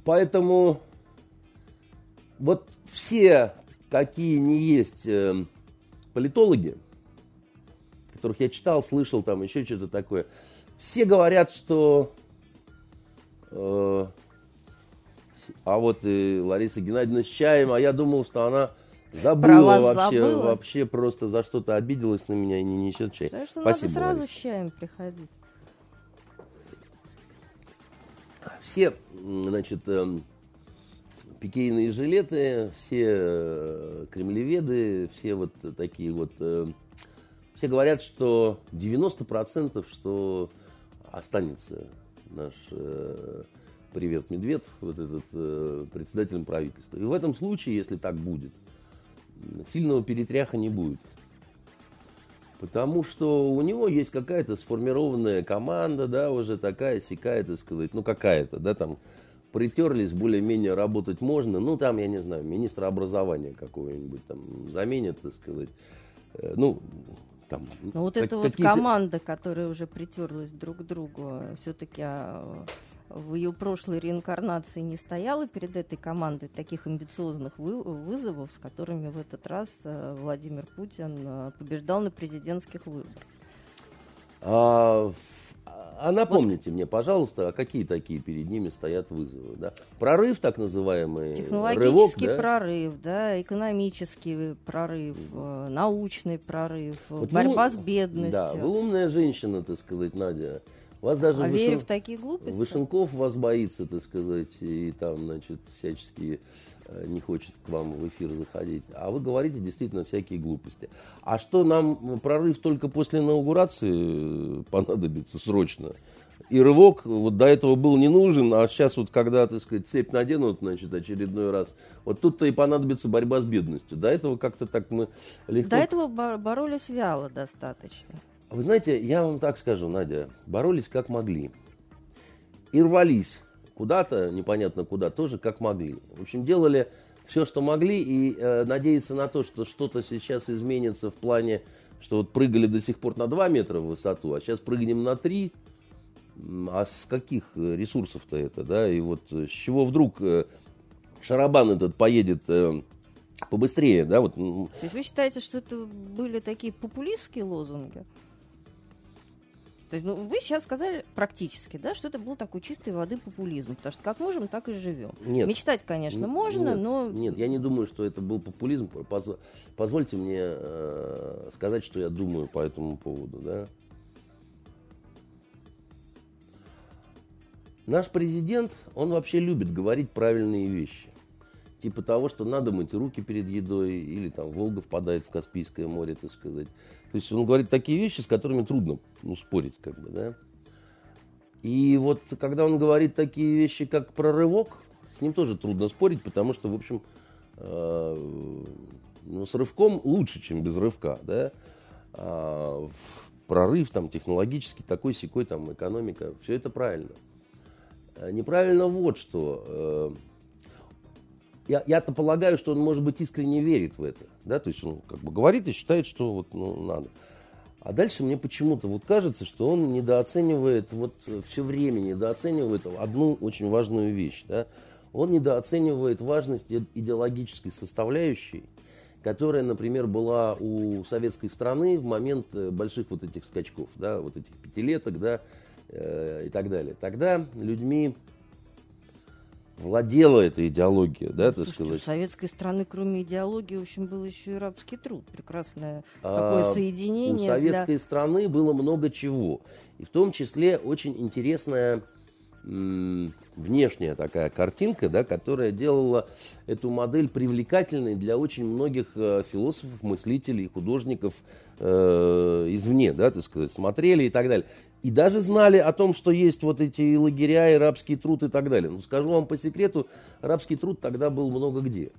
поэтому вот все, какие не есть э, политологи, которых я читал, слышал, там еще что-то такое, все говорят, что э, а вот и Лариса Геннадьевна с чаем, а я думал, что она Забыла вообще, забыла. вообще просто за что-то обиделась на меня и не несет чай. Так что Спасибо, надо сразу Лариса. с чаем приходить. Все, значит, э, пикейные жилеты, все э, кремлеведы, все вот такие вот, э, все говорят, что 90% что останется наш э, привет Медведев, вот этот э, председателем правительства. И в этом случае, если так будет, сильного перетряха не будет. Потому что у него есть какая-то сформированная команда, да, уже такая сякая, так сказать, ну какая-то, да, там притерлись, более-менее работать можно. Ну, там, я не знаю, министра образования какого-нибудь там заменят, так сказать. Э, ну, там. Ну, вот эта вот команда, которая уже притерлась друг к другу, все-таки а, в ее прошлой реинкарнации не стояла перед этой командой таких амбициозных вы, вызовов, с которыми в этот раз э, Владимир Путин э, побеждал на президентских выборах. А, а напомните вот. мне, пожалуйста, а какие такие перед ними стоят вызовы? Да? Прорыв так называемый, Технологический рывок, да? прорыв, да, экономический прорыв, э, научный прорыв, вот борьба вы, с бедностью. Да, вы умная женщина, так сказать, Надя. Вас даже а Вышен... верю в такие глупости? Вышенков вас боится, так сказать, и там, значит, всячески э, не хочет к вам в эфир заходить. А вы говорите действительно всякие глупости. А что нам прорыв только после инаугурации понадобится срочно? И рывок вот до этого был не нужен, а сейчас вот когда, так сказать, цепь наденут, значит, очередной раз, вот тут-то и понадобится борьба с бедностью. До этого как-то так мы легко... До этого боролись вяло достаточно. Вы знаете, я вам так скажу, Надя, боролись как могли. И рвались куда-то, непонятно куда, тоже как могли. В общем, делали все, что могли, и э, надеяться на то, что что-то сейчас изменится в плане, что вот прыгали до сих пор на 2 метра в высоту, а сейчас прыгнем на 3. А с каких ресурсов-то это, да? И вот с чего вдруг э, шарабан этот поедет э, побыстрее, да? Вот. То есть вы считаете, что это были такие популистские лозунги? То есть, ну, вы сейчас сказали практически, да, что это был такой чистой воды популизм, потому что как можем, так и живем. Нет. Мечтать, конечно, можно, нет, но... Нет, я не думаю, что это был популизм. Поз... Позвольте мне э, сказать, что я думаю по этому поводу, да. Наш президент, он вообще любит говорить правильные вещи. Типа того, что надо мыть руки перед едой, или там Волга впадает в Каспийское море, так сказать. То есть он говорит такие вещи, с которыми трудно ну, спорить, как бы, да. И вот когда он говорит такие вещи, как прорывок, с ним тоже трудно спорить, потому что, в общем, э, ну, с рывком лучше, чем без рывка, да. А, прорыв там технологический, такой секой там экономика, все это правильно. А неправильно вот что. Э, я, я-то полагаю, что он, может быть, искренне верит в это. Да? То есть он как бы говорит и считает, что вот, ну, надо. А дальше мне почему-то вот кажется, что он недооценивает, вот все время недооценивает одну очень важную вещь. Да? Он недооценивает важность идеологической составляющей, которая, например, была у советской страны в момент э, больших вот этих скачков, да, вот этих пятилеток, да, э, и так далее. Тогда людьми владела эта идеология, да, так сказать. У советской страны, кроме идеологии, в общем, был еще и рабский труд. Прекрасное а, такое соединение. У советской для... страны было много чего. И в том числе очень интересная внешняя такая картинка, да, которая делала эту модель привлекательной для очень многих э, философов, мыслителей, художников э, извне, да, так сказать, смотрели и так далее. И даже знали о том, что есть вот эти лагеря и рабский труд и так далее. Ну, скажу вам по секрету, рабский труд тогда был много где.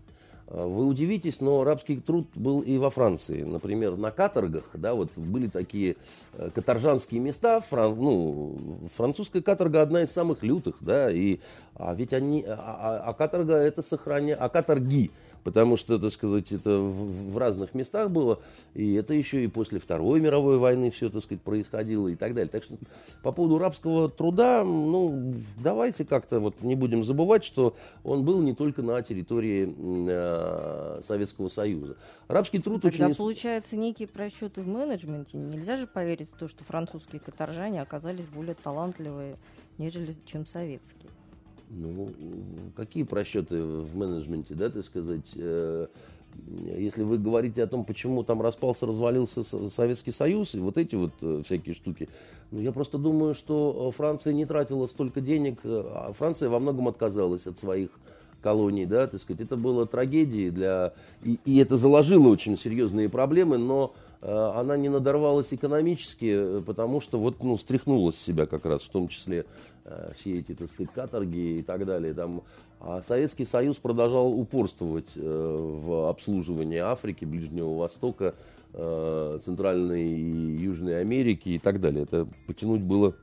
А, вы удивитесь, но рабский труд был и во Франции. Например, на каторгах, да, вот были такие э, каторжанские места. Фран, ну, французская каторга одна из самых лютых, да, и, а ведь они, а, а, а каторга это сохраняет, а каторги потому что, так сказать, это в, в разных местах было, и это еще и после Второй мировой войны все, так сказать, происходило и так далее. Так что по поводу рабского труда, ну, давайте как-то вот не будем забывать, что он был не только на территории э, Советского Союза. Рабский труд Тогда очень... получается некие просчеты в менеджменте. Нельзя же поверить в то, что французские каторжане оказались более талантливые, нежели чем советские. Ну, какие просчеты в менеджменте, да, так сказать, э, если вы говорите о том, почему там распался, развалился Советский Союз и вот эти вот э, всякие штуки, ну, я просто думаю, что Франция не тратила столько денег, э, а Франция во многом отказалась от своих колоний, да, так сказать, это было трагедией для, и, и это заложило очень серьезные проблемы, но Э, она не надорвалась экономически, э, потому что вот, ну, стряхнула с себя как раз, в том числе э, все эти, так сказать, каторги и так далее. Там. А Советский Союз продолжал упорствовать в обслуживании Африки, Ближнего Востока, Центральной и Южной Америки и так далее. Это потянуть было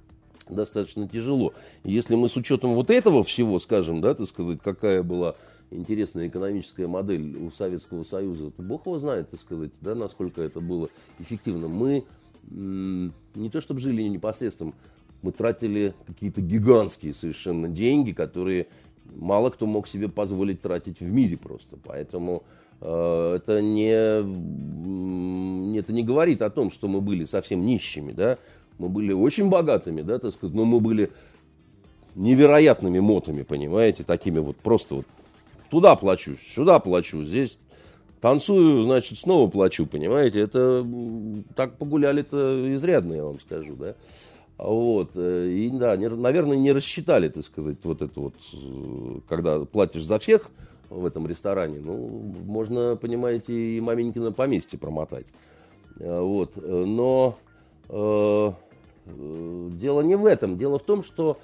достаточно тяжело. Если мы с учетом вот этого всего скажем, да, так сказать, какая была интересная экономическая модель у Советского Союза, бог его знает, так сказать, да, насколько это было эффективно. Мы не то чтобы жили непосредственно, мы тратили какие-то гигантские совершенно деньги, которые мало кто мог себе позволить тратить в мире просто. Поэтому э, это, не, это не говорит о том, что мы были совсем нищими, да, мы были очень богатыми, да, так сказать, но мы были невероятными мотами, понимаете, такими вот просто вот туда плачу, сюда плачу, здесь танцую, значит, снова плачу, понимаете? Это так погуляли-то изрядно, я вам скажу, да. Вот, э, и да, не, наверное, не рассчитали, так сказать, вот это вот, э, когда платишь за всех в этом ресторане, ну, можно, понимаете, и маменькино поместье промотать. Э, вот, но э, дело не в этом, дело в том, что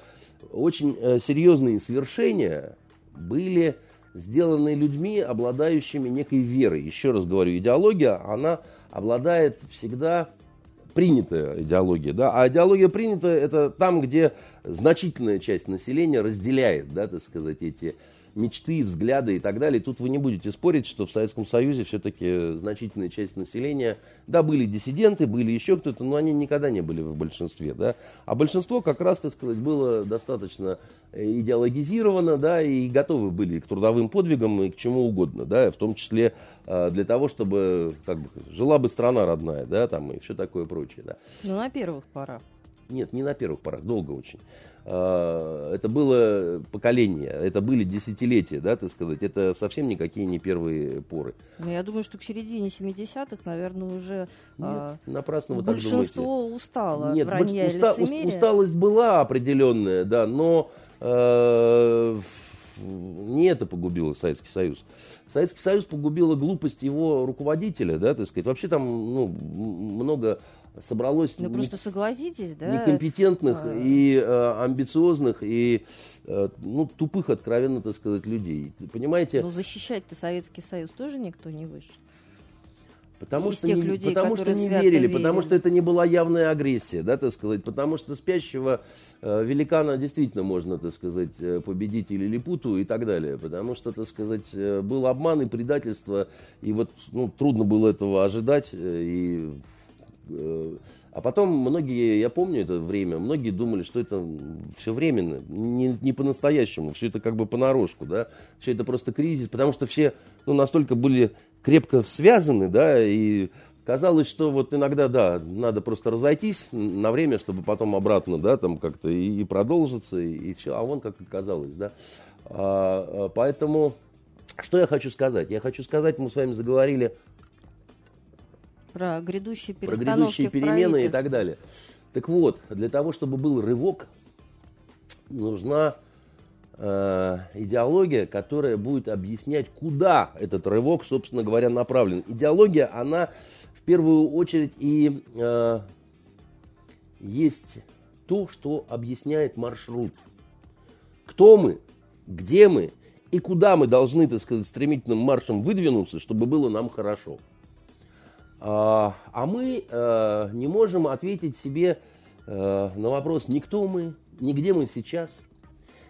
очень серьезные свершения были сделанные людьми, обладающими некой верой. Еще раз говорю, идеология, она обладает всегда принятая идеология, да, а идеология принятая это там, где значительная часть населения разделяет, да, так сказать, эти мечты, взгляды и так далее. тут вы не будете спорить, что в Советском Союзе все-таки значительная часть населения, да, были диссиденты, были еще кто-то, но они никогда не были в большинстве, да. А большинство как раз, так сказать, было достаточно идеологизировано, да, и готовы были к трудовым подвигам и к чему угодно, да, в том числе э, для того, чтобы, как бы, жила бы страна родная, да, там и все такое прочее, да. Ну, на первых порах. Нет, не на первых порах, долго очень. А, это было поколение, это были десятилетия, да, так сказать, это совсем никакие не первые поры. Ну, я думаю, что к середине 70-х, наверное, уже Нет, а, напрасно вы большинство так думаете. устало Нет, от вранья уста, усталость была определенная, да, но э, не это погубило Советский Союз. Советский Союз погубила глупость его руководителя, да, так сказать. Вообще там ну, много собралось ну, не, просто согласитесь, да? некомпетентных а... и э, амбициозных и э, ну, тупых, откровенно так сказать, людей. Понимаете? Ну, защищать-то Советский Союз тоже никто не вышел. Потому Из что не, людей, потому что не верили, верили. потому что это не была явная агрессия, да, так сказать, потому что спящего э, великана действительно можно, так сказать, э, победить или липуту и так далее, потому что, так сказать, э, был обман и предательство, и вот ну, трудно было этого ожидать, э, и а потом многие, я помню это время, многие думали, что это все временно, не, не по-настоящему, все это как бы понарошку, да, все это просто кризис, потому что все ну, настолько были крепко связаны, да, и казалось, что вот иногда, да, надо просто разойтись на время, чтобы потом обратно, да, там как-то и, и продолжиться, и, и все, а вон как оказалось, да. А, а, поэтому, что я хочу сказать? Я хочу сказать, мы с вами заговорили Про грядущие про грядущие перемены и так далее. Так вот, для того, чтобы был рывок, нужна э, идеология, которая будет объяснять, куда этот рывок, собственно говоря, направлен. Идеология, она в первую очередь и э, есть то, что объясняет маршрут. Кто мы, где мы и куда мы должны, так сказать, стремительным маршем выдвинуться, чтобы было нам хорошо. А, а мы э, не можем ответить себе э, на вопрос, ни кто мы, ни где мы сейчас.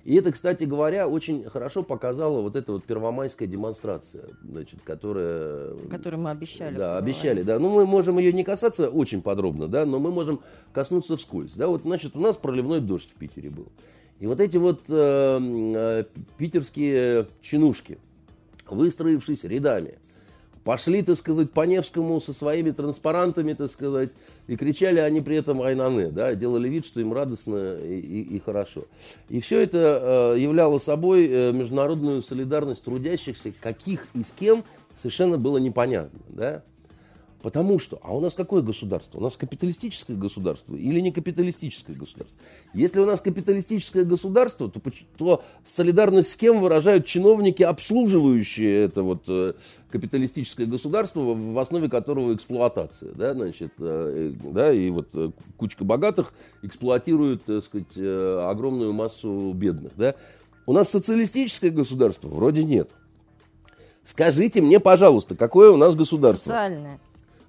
И это, кстати говоря, очень хорошо показала вот эта вот первомайская демонстрация, значит, которая... Который мы обещали. Да, поговорить. обещали, да. Ну, мы можем ее не касаться очень подробно, да, но мы можем коснуться вскользь. Да, вот, значит, у нас проливной дождь в Питере был. И вот эти вот э, э, питерские чинушки, выстроившись рядами, пошли, так сказать, по Невскому со своими транспарантами, так сказать, и кричали они при этом «Айнане», да, делали вид, что им радостно и, и- и хорошо. И все это э, являло собой э, международную солидарность трудящихся, каких и с кем совершенно было непонятно, да. Потому что, а у нас какое государство? У нас капиталистическое государство или не капиталистическое государство? Если у нас капиталистическое государство, то, то солидарность с кем выражают чиновники, обслуживающие это вот э, капиталистическое государство, в основе которого эксплуатация, да, значит, э, э, да, и вот кучка богатых эксплуатирует, так сказать, огромную массу бедных, да. У нас социалистическое государство вроде нет. Скажите мне, пожалуйста, какое у нас государство? Социальное.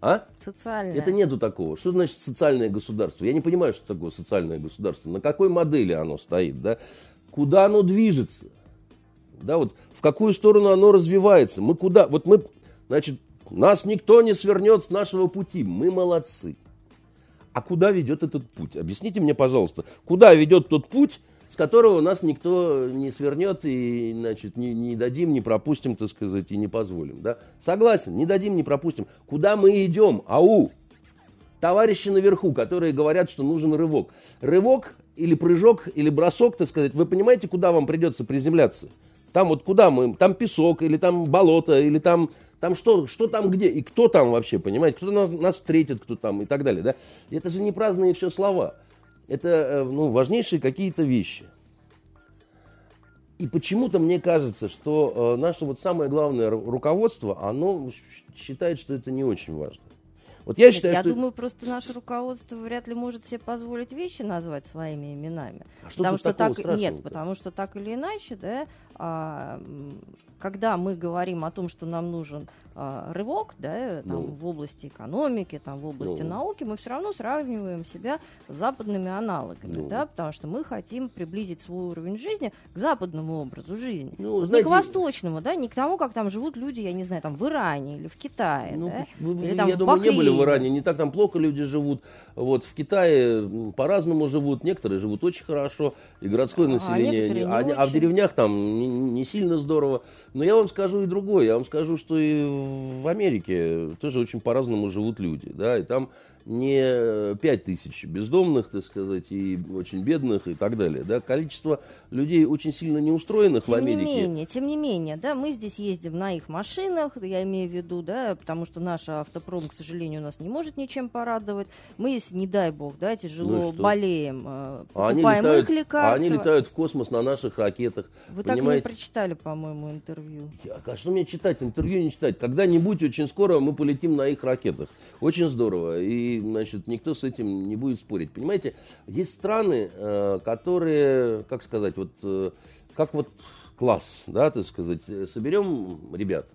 А? Социальное. Это нету такого. Что значит социальное государство? Я не понимаю, что такое социальное государство. На какой модели оно стоит, да? Куда оно движется? Да, вот в какую сторону оно развивается? Мы куда? Вот мы, значит, нас никто не свернет с нашего пути. Мы молодцы. А куда ведет этот путь? Объясните мне, пожалуйста, куда ведет тот путь, с которого нас никто не свернет и, значит, не, не дадим, не пропустим, так сказать, и не позволим. Да? Согласен, не дадим, не пропустим. Куда мы идем? Ау! Товарищи наверху, которые говорят, что нужен рывок. Рывок или прыжок, или бросок, так сказать, вы понимаете, куда вам придется приземляться? Там вот куда мы, там песок, или там болото, или там, там что, что там где, и кто там вообще, понимаете, кто нас, нас встретит, кто там и так далее, да? Это же не праздные все слова. Это, э, ну, важнейшие какие-то вещи. И почему-то мне кажется, что э, наше вот самое главное ру- руководство, оно считает, что это не очень важно. Вот я Нет, считаю, я что... думаю, просто наше руководство вряд ли может себе позволить вещи назвать своими именами. А что потому что так нет, потому что так или иначе, да, а, когда мы говорим о том, что нам нужен а, рывок, да, там, Ну. в области экономики, там, в области Ну. науки, мы все равно сравниваем себя с западными аналогами, Ну. да, потому что мы хотим приблизить свой уровень жизни к западному образу жизни, Ну, не знаете- к восточному, да, не к тому, как там живут люди, я не знаю, там в Иране или в Китае, Ну, да, вы- или там я в думаю, не были Бахрейне. Иране, не так там плохо люди живут. Вот в Китае по-разному живут, некоторые живут очень хорошо, и городское А население, некоторые не а, а в очень. деревнях там не, не сильно здорово. Но я вам скажу и другое, я вам скажу, что и в Америке тоже очень по-разному живут люди, да, и там не 5 тысяч бездомных, так сказать, и очень бедных и так далее, да, количество людей очень сильно неустроенных в Тем Америке. не менее, тем не менее, да, мы здесь ездим на их машинах, я имею в виду, да, потому что наш автопром, к сожалению, нас не может ничем порадовать. Мы, если, не дай бог, да, Ну тяжело что? болеем, э, А они, покупаем летают, их лекарства. а они летают в космос на наших ракетах. Вы так и не понимаете? прочитали, по-моему, интервью. Я- А что мне читать? Интервью не читать. Когда-нибудь очень скоро мы полетим на их ракетах. Очень здорово. И, значит, никто с этим не будет спорить. Понимаете, есть страны, э, которые, как сказать, вот, э, как вот класс, да, так сказать, э, соберем ребят,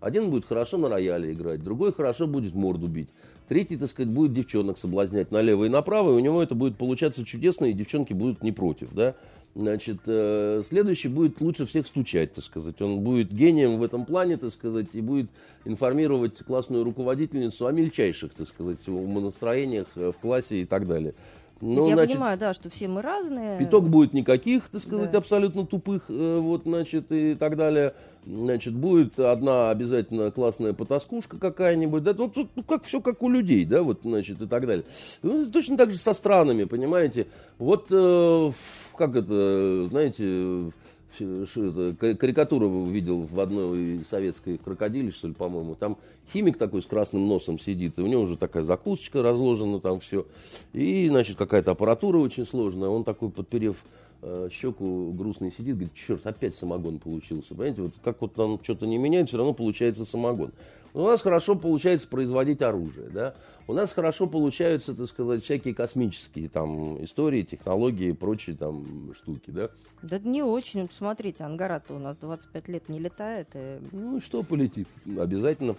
Один будет хорошо на рояле играть, другой хорошо будет морду бить. Третий, так сказать, будет девчонок соблазнять налево и направо, и у него это будет получаться чудесно, и девчонки будут не против, да. Значит, э, следующий будет лучше всех стучать, так сказать. Он будет гением в этом плане, так сказать, и будет информировать классную руководительницу о мельчайших, так сказать, умонастроениях в классе и так далее. Ну, я значит, понимаю, да, что все мы разные. Питок будет никаких, так сказать, да. абсолютно тупых, э, вот, значит, и так далее. Значит, будет одна обязательно классная потаскушка какая-нибудь, да, ну, ну, как все как у людей, да, вот, значит, и так далее. Ну, точно так же со странами, понимаете. Вот, э, как это, знаете, карикатуру видел в одной советской крокодиле, что ли, по-моему. Там химик такой с красным носом сидит, и у него уже такая закусочка разложена, там все. И, значит, какая-то аппаратура очень сложная. Он такой, подперев э, щеку, грустный сидит, говорит, черт, опять самогон получился. Понимаете, вот как вот там что-то не меняет, все равно получается самогон. У нас хорошо получается производить оружие, да. У нас хорошо получаются, так сказать, всякие космические там истории, технологии и прочие там штуки, да. Да не очень. Посмотрите, Ангарата у нас 25 лет не летает. И... Ну, что полетит? Обязательно.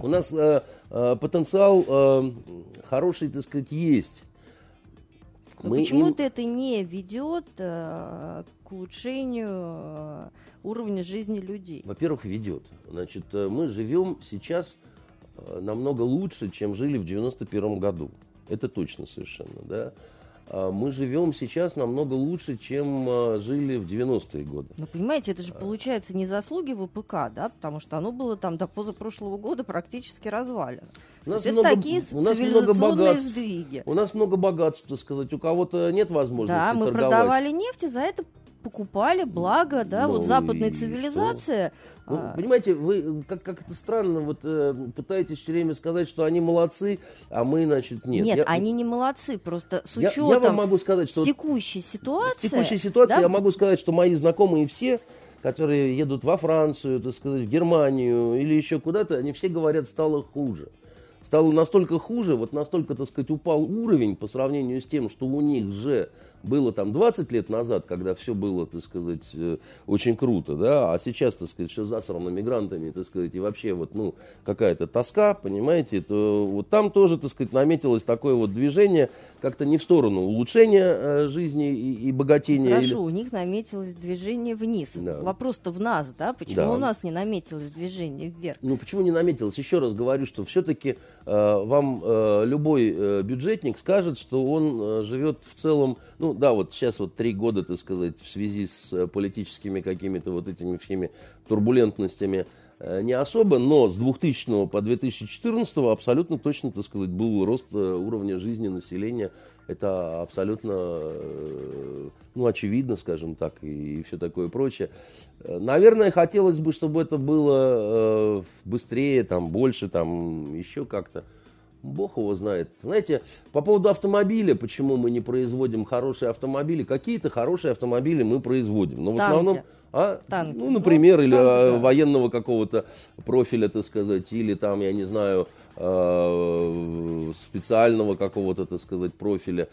У нас э, э, потенциал э, хороший, так сказать, есть. Но Мы почему-то им... это не ведет э, к улучшению э, уровня жизни людей. Во-первых, ведет. Значит, э, мы живем сейчас э, намного лучше, чем жили в 91 году. Это точно совершенно, да. А мы живем сейчас намного лучше, чем э, жили в 90-е годы. Ну, понимаете, это же получается не заслуги ВПК, да, потому что оно было там до позапрошлого года практически развалено. У нас, много, это такие у нас много богатств. Сдвиги. У нас много богатств, так сказать. У кого-то нет возможности Да, мы торговать. продавали нефть, и за это покупали, благо, да, ну, вот западная цивилизация. Ну, а... Понимаете, вы как, как это странно, вот э, пытаетесь все время сказать, что они молодцы, а мы, значит, нет. Нет, я, они не молодцы, просто с учетом я, я вам могу сказать, что текущей ситуации. С текущей ситуации да? я могу сказать, что мои знакомые все, которые едут во Францию, так сказать, в Германию или еще куда-то, они все говорят, стало хуже стало настолько хуже, вот настолько, так сказать, упал уровень по сравнению с тем, что у них же было там 20 лет назад, когда все было, так сказать, э, очень круто, да, а сейчас, так сказать, все засрано мигрантами, так сказать, и вообще вот, ну, какая-то тоска, понимаете, то вот там тоже, так сказать, наметилось такое вот движение, как-то не в сторону улучшения э, жизни и, и богатения. Хорошо, или... у них наметилось движение вниз. Да. Вопрос-то в нас, да, почему да. у нас не наметилось движение вверх? Ну, почему не наметилось? Еще раз говорю, что все-таки э, вам э, любой э, бюджетник скажет, что он э, живет в целом, ну, да, вот сейчас вот три года, так сказать, в связи с э, политическими какими-то вот этими всеми турбулентностями э, не особо, но с 2000 по 2014 абсолютно точно, так сказать, был рост э, уровня жизни населения. Это абсолютно, ну, очевидно, скажем так, и все такое прочее. Наверное, хотелось бы, чтобы это было быстрее, там, больше, там, еще как-то. Бог его знает. Знаете, по поводу автомобиля, почему мы не производим хорошие автомобили, какие-то хорошие автомобили мы производим. Но в Танки. основном, а, Танки. ну, например, ну, или танки, а, да. военного какого-то профиля, так сказать, или там, я не знаю, а, специального какого-то, так сказать, профиля.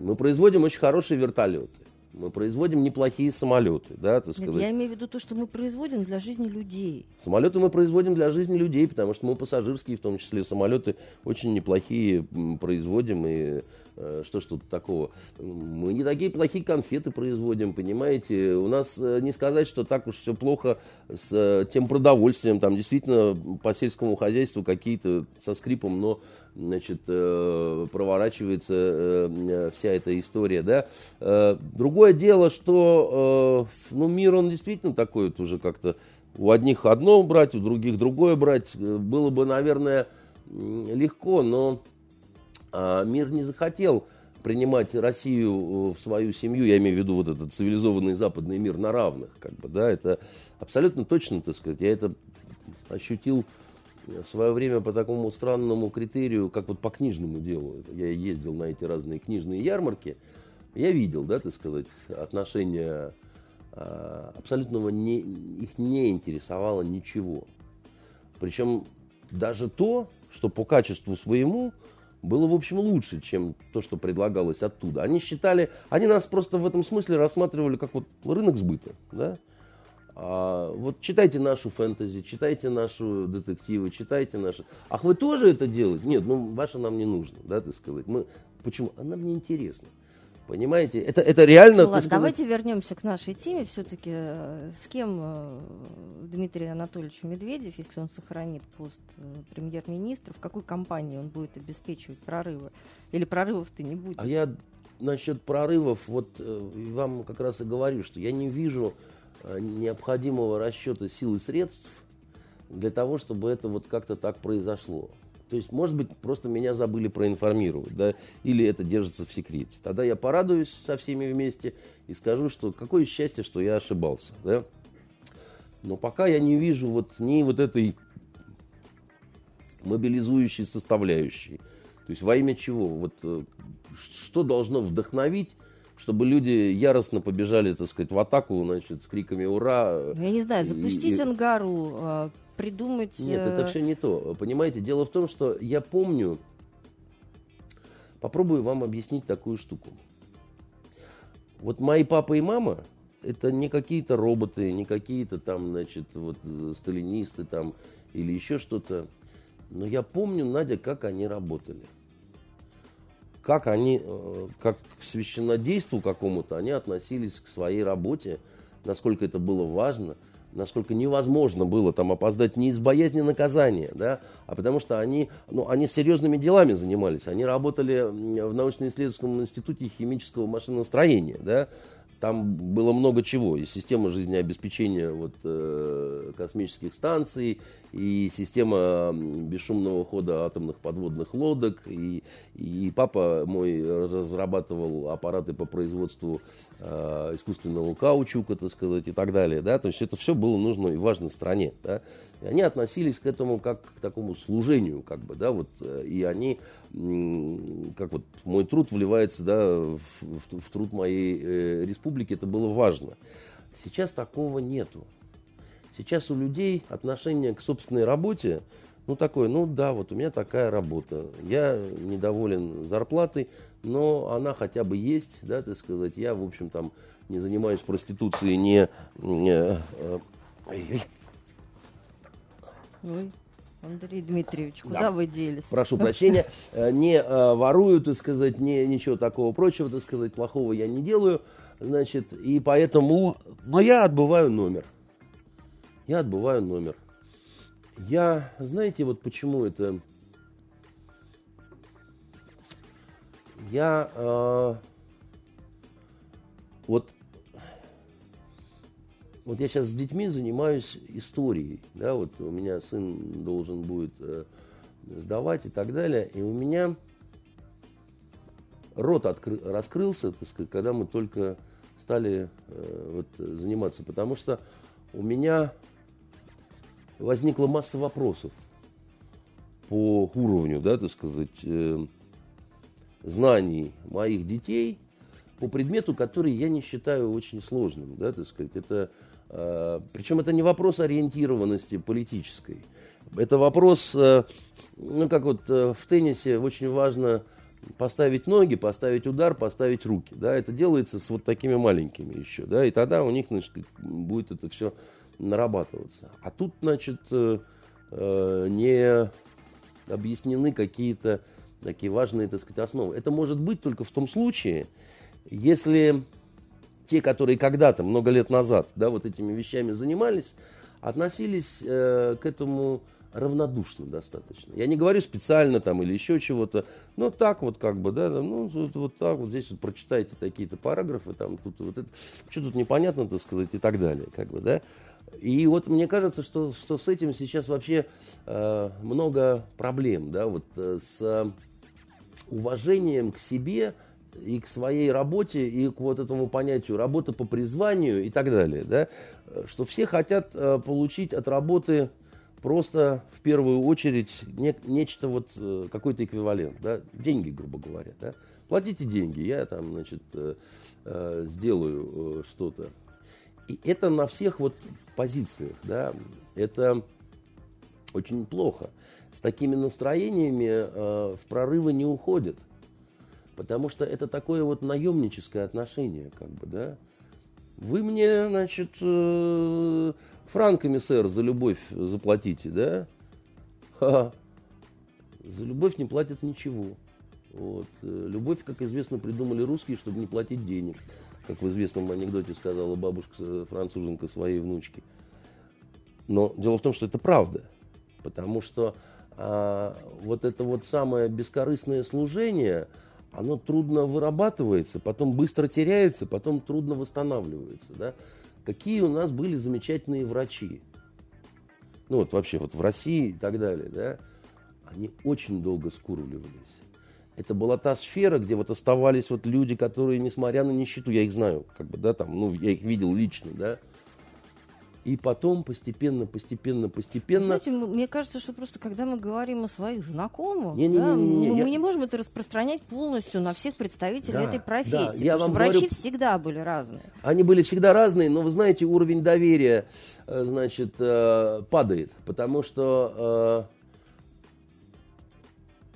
Мы производим очень хорошие вертолеты. Мы производим неплохие самолеты, да, так сказать. Нет, я имею в виду то, что мы производим для жизни людей. Самолеты мы производим для жизни людей, потому что мы пассажирские, в том числе самолеты, очень неплохие производим. И э, что ж тут такого? Мы не такие плохие конфеты производим, понимаете? У нас э, не сказать, что так уж все плохо с э, тем продовольствием. Там действительно по сельскому хозяйству какие-то со скрипом, но значит, э, проворачивается э, вся эта история, да. Э, другое дело, что, ну, мир, он действительно такой вот уже как-то, у одних одно брать, у других другое брать, было бы, наверное, легко, но а, мир не захотел принимать Россию в свою семью, я имею в виду вот этот цивилизованный западный мир на равных, как бы, да, это абсолютно точно, так сказать, я это ощутил в свое время по такому странному критерию, как вот по книжному делу, я ездил на эти разные книжные ярмарки, я видел, да, так сказать, отношения а, абсолютного не, их не интересовало ничего. Причем даже то, что по качеству своему было, в общем, лучше, чем то, что предлагалось оттуда. Они считали, они нас просто в этом смысле рассматривали как вот рынок сбыта, да, А, вот читайте нашу фэнтези, читайте нашу детективы, читайте наши. Ах, вы тоже это делаете? Нет, ну ваше нам не нужно, да, ты сказать. Мы, почему? А нам не интересно. Понимаете? Это, это реально... Ну, ладно, сказать... давайте вернемся к нашей теме. Все-таки э, с кем э, Дмитрий Анатольевич Медведев, если он сохранит пост э, премьер-министра, в какой компании он будет обеспечивать прорывы? Или прорывов-то не будет? А я насчет прорывов, вот вам как раз и говорю, что я не вижу необходимого расчета сил и средств для того, чтобы это вот как-то так произошло. То есть, может быть, просто меня забыли проинформировать, да, или это держится в секрете. Тогда я порадуюсь со всеми вместе и скажу, что какое счастье, что я ошибался, да. Но пока я не вижу вот ни вот этой мобилизующей составляющей. То есть во имя чего? Вот э, что должно вдохновить чтобы люди яростно побежали, так сказать, в атаку, значит, с криками «Ура!». Я не знаю, запустить и, ангару, а, придумать... Нет, это э, все не то. Понимаете, дело в том, что я помню... Попробую вам объяснить такую штуку. Вот мои папа и мама это не какие-то роботы, не какие-то там, значит, вот сталинисты там или еще что-то. Но я помню, Надя, как они работали. Как они, э, как к священнодейству какому-то, они относились к своей работе, насколько это было важно – насколько невозможно было там опоздать не из боязни наказания, да, а потому что они, ну, они серьезными делами занимались. Они работали в научно-исследовательском институте химического машиностроения, да, там было много чего. И система жизнеобеспечения вот, э, космических станций, и система бесшумного хода атомных подводных лодок. И, и папа мой разрабатывал аппараты по производству э, искусственного каучука, так сказать, и так далее. Да? То есть это все было нужно и важно стране. Да? И они относились к этому как к такому служению, как бы, да, вот, э, и они, как вот мой труд вливается, да, в, в, в труд моей э, республики, это было важно. Сейчас такого нету. Сейчас у людей отношение к собственной работе, ну, такое, ну, да, вот у меня такая работа. Я недоволен зарплатой, но она хотя бы есть, да, так сказать. Я, в общем, там не занимаюсь проституцией, не... не э, Ой, Андрей Дмитриевич, куда да. вы делись? Прошу прощения, э, не э, ворую, так сказать, не, ничего такого прочего, так сказать, плохого я не делаю, значит, и поэтому, но я отбываю номер. Я отбываю номер. Я, знаете, вот почему это... Я э, вот вот я сейчас с детьми занимаюсь историей, да, вот у меня сын должен будет э, сдавать и так далее, и у меня рот откры- раскрылся, так сказать, когда мы только стали э, вот, заниматься, потому что у меня возникла масса вопросов по уровню, да, так сказать, э, знаний моих детей по предмету, который я не считаю очень сложным, да, так сказать, это Причем это не вопрос ориентированности политической. Это вопрос, э, ну как вот э, в теннисе очень важно поставить ноги, поставить удар, поставить руки. Да, это делается с вот такими маленькими еще. Да, и тогда у них значит, будет это все нарабатываться. А тут, значит, не объяснены какие-то такие важные, так сказать, основы. Это может быть только в том случае, если те, которые когда-то, много лет назад, да, вот этими вещами занимались, относились э, к этому равнодушно достаточно. Я не говорю специально там или еще чего-то, но так вот как бы, да, ну вот, вот так вот здесь вот прочитайте такие-то параграфы, там тут вот это, что тут непонятно, так сказать, и так далее, как бы, да. И вот мне кажется, что, что с этим сейчас вообще э, много проблем, да, вот э, с уважением к себе, и к своей работе, и к вот этому понятию работа по призванию и так далее, да, что все хотят э, получить от работы просто в первую очередь не, нечто вот, э, какой-то эквивалент, да, деньги, грубо говоря, да, платите деньги, я там, значит, э, сделаю что-то. И это на всех вот позициях, да, это очень плохо. С такими настроениями э, в прорывы не уходят – Потому что это такое вот наемническое отношение, как бы, да. Вы мне, значит, э, франками, сэр, за любовь заплатите, да? Ха-ха. За любовь не платят ничего. Вот. Э, любовь, как известно, придумали русские, чтобы не платить денег. Как в известном анекдоте сказала бабушка э, француженка своей внучке. Но дело в том, что это правда. Потому что а, вот это вот самое бескорыстное служение, оно трудно вырабатывается, потом быстро теряется, потом трудно восстанавливается. Да? Какие у нас были замечательные врачи. Ну вот вообще вот в России и так далее. Да? Они очень долго скуривались. Это была та сфера, где вот оставались вот люди, которые, несмотря на нищету, я их знаю, как бы, да, там, ну, я их видел лично, да, и потом постепенно, постепенно, постепенно. Знаете, мне кажется, что просто когда мы говорим о своих знакомых, не, не, да, не, не, не, мы я... не можем это распространять полностью на всех представителей да, этой профессии. Да, я вам врачи говорю, всегда были разные. Они были всегда разные, но вы знаете, уровень доверия, э, значит, э, падает, потому что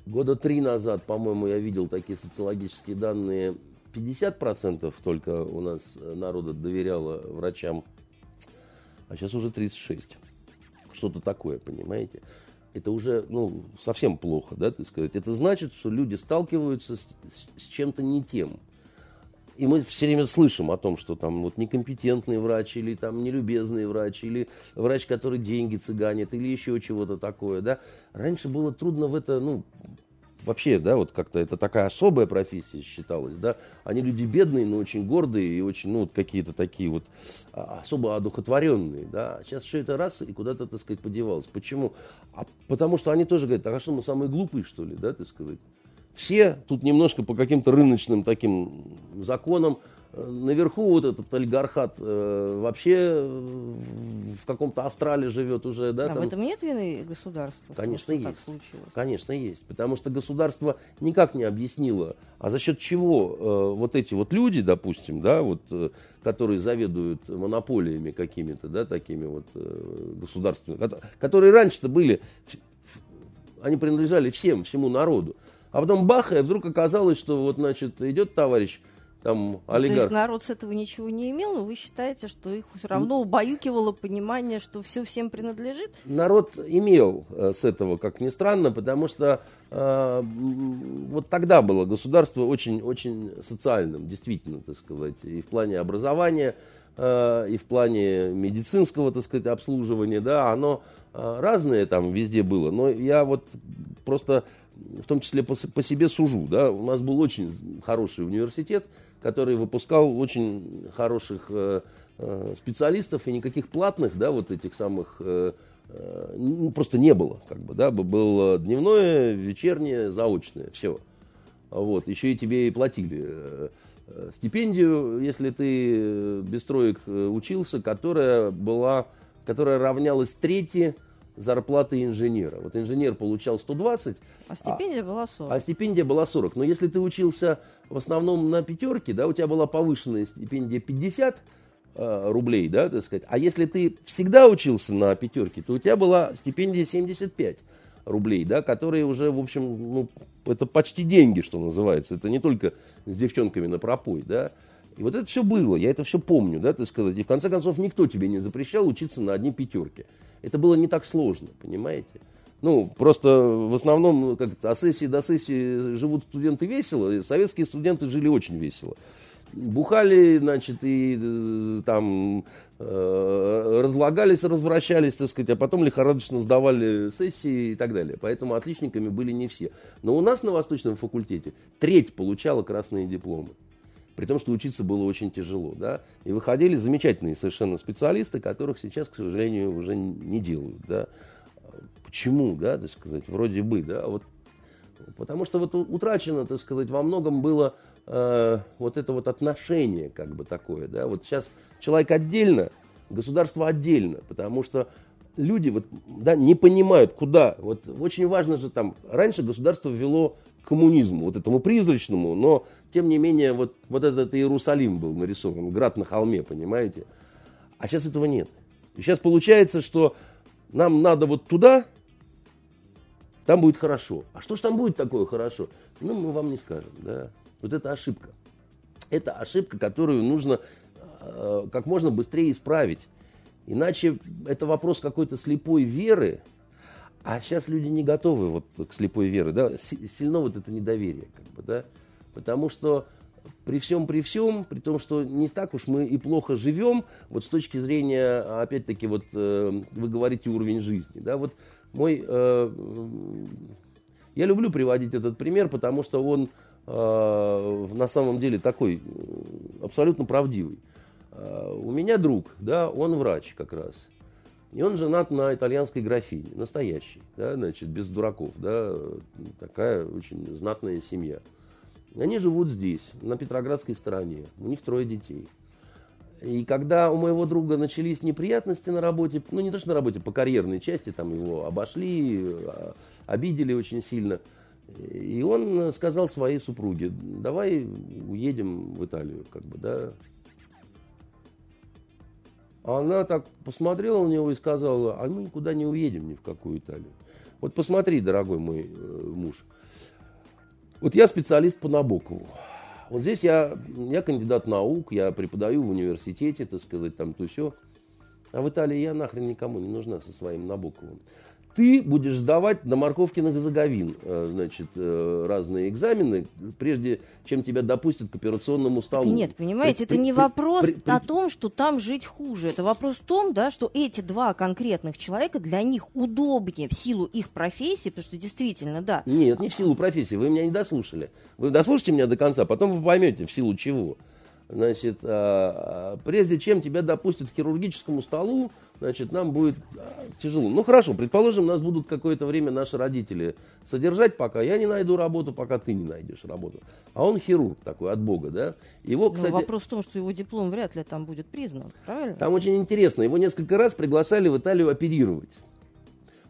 э, года три назад, по-моему, я видел такие социологические данные. 50% только у нас народа доверяло врачам а сейчас уже 36. Что-то такое, понимаете? Это уже, ну, совсем плохо, да, так сказать. Это значит, что люди сталкиваются с, с, с чем-то не тем. И мы все время слышим о том, что там вот некомпетентный врач, или там нелюбезный врач, или врач, который деньги цыганит, или еще чего-то такое, да. Раньше было трудно в это, ну, вообще, да, вот как-то это такая особая профессия считалась, да. Они люди бедные, но очень гордые и очень, ну, вот какие-то такие вот а, особо одухотворенные, да. Сейчас все это раз и куда-то, так сказать, подевалось. Почему? А потому что они тоже говорят, а что мы самые глупые, что ли, да, так сказать. Все тут немножко по каким-то рыночным таким законам наверху вот этот олигархат э, вообще в каком-то астрале живет уже, да? А там... в этом нет вины государства? Конечно, есть. Так случилось? Конечно, есть. Потому что государство никак не объяснило, а за счет чего э, вот эти вот люди, допустим, да, вот, э, которые заведуют монополиями какими-то, да, такими вот э, государственными, которые раньше-то были, они принадлежали всем, всему народу. А потом бах, и вдруг оказалось, что вот, значит, идет товарищ там олигарх. То есть народ с этого ничего не имел, но вы считаете, что их все равно убаюкивало понимание, что все всем принадлежит? Народ имел э, с этого, как ни странно, потому что э, вот тогда было государство очень-очень социальным, действительно, так сказать, и в плане образования, э, и в плане медицинского, так сказать, обслуживания, да, оно э, разное там везде было, но я вот просто в том числе по, по себе сужу, да, у нас был очень хороший университет, который выпускал очень хороших э, э, специалистов и никаких платных, да, вот этих самых э, просто не было, как бы, да, было дневное, вечернее, заочное, все. Вот, еще и тебе и платили стипендию, если ты без троек учился, которая была, которая равнялась трети зарплаты инженера. Вот инженер получал 120. А стипендия а, была 40. А стипендия была 40. Но если ты учился в основном на пятерке, да, у тебя была повышенная стипендия 50 э, рублей, да, так сказать. А если ты всегда учился на пятерке, то у тебя была стипендия 75 рублей, да, которые уже, в общем, ну, это почти деньги, что называется. Это не только с девчонками на пропой, да. И вот это все было, я это все помню, да, так сказать. И в конце концов никто тебе не запрещал учиться на одни пятерки. Это было не так сложно, понимаете? Ну, просто в основном, как от сессии до сессии живут студенты весело, и советские студенты жили очень весело. Бухали, значит, и э, там э, разлагались, развращались, так сказать, а потом лихорадочно сдавали сессии и так далее. Поэтому отличниками были не все. Но у нас на Восточном факультете треть получала красные дипломы при том, что учиться было очень тяжело, да, и выходили замечательные совершенно специалисты, которых сейчас, к сожалению, уже не делают, да. Почему, да, так сказать, вроде бы, да, вот, потому что вот утрачено, так сказать, во многом было э, вот это вот отношение, как бы такое, да, вот сейчас человек отдельно, государство отдельно, потому что люди вот, да, не понимают, куда. Вот очень важно же там, раньше государство ввело коммунизму, вот этому призрачному, но тем не менее вот, вот этот Иерусалим был нарисован, град на холме, понимаете? А сейчас этого нет. И сейчас получается, что нам надо вот туда, там будет хорошо. А что ж там будет такое хорошо? Ну, мы вам не скажем, да. Вот это ошибка. Это ошибка, которую нужно э, как можно быстрее исправить. Иначе это вопрос какой-то слепой веры, а сейчас люди не готовы вот к слепой вере, да, сильно вот это недоверие, как бы, да, потому что при всем при всем, при том, что не так уж мы и плохо живем, вот с точки зрения, опять-таки, вот э, вы говорите уровень жизни, да, вот мой, э, я люблю приводить этот пример, потому что он э, на самом деле такой абсолютно правдивый. Э, у меня друг, да, он врач как раз. И он женат на итальянской графине, настоящий, да, значит, без дураков, да, такая очень знатная семья. Они живут здесь, на Петроградской стороне, у них трое детей. И когда у моего друга начались неприятности на работе, ну не то что на работе, по карьерной части, там его обошли, а, обидели очень сильно, и он сказал своей супруге, давай уедем в Италию, как бы, да, она так посмотрела на него и сказала, а мы никуда не уедем ни в какую Италию. Вот посмотри, дорогой мой э, муж. Вот я специалист по Набокову. Вот здесь я, я кандидат наук, я преподаю в университете, так сказать, там то все. А в Италии я нахрен никому не нужна со своим Набоковым ты будешь сдавать на Морковкиных заговин э, значит, э, разные экзамены, прежде чем тебя допустят к операционному столу. Нет, понимаете, при, это не при, вопрос при, при, о том, что там жить хуже. Это вопрос в том, да, что эти два конкретных человека для них удобнее в силу их профессии, потому что действительно, да. Нет, не в силу профессии. Вы меня не дослушали. Вы дослушайте меня до конца, потом вы поймете, в силу чего. Значит, а, а, прежде чем тебя допустят к хирургическому столу, значит, нам будет а, тяжело. Ну хорошо, предположим, нас будут какое-то время наши родители содержать, пока я не найду работу, пока ты не найдешь работу. А он хирург такой от Бога, да? Его, кстати, Но вопрос в том, что его диплом вряд ли там будет признан, правильно? Там очень интересно. Его несколько раз приглашали в Италию оперировать.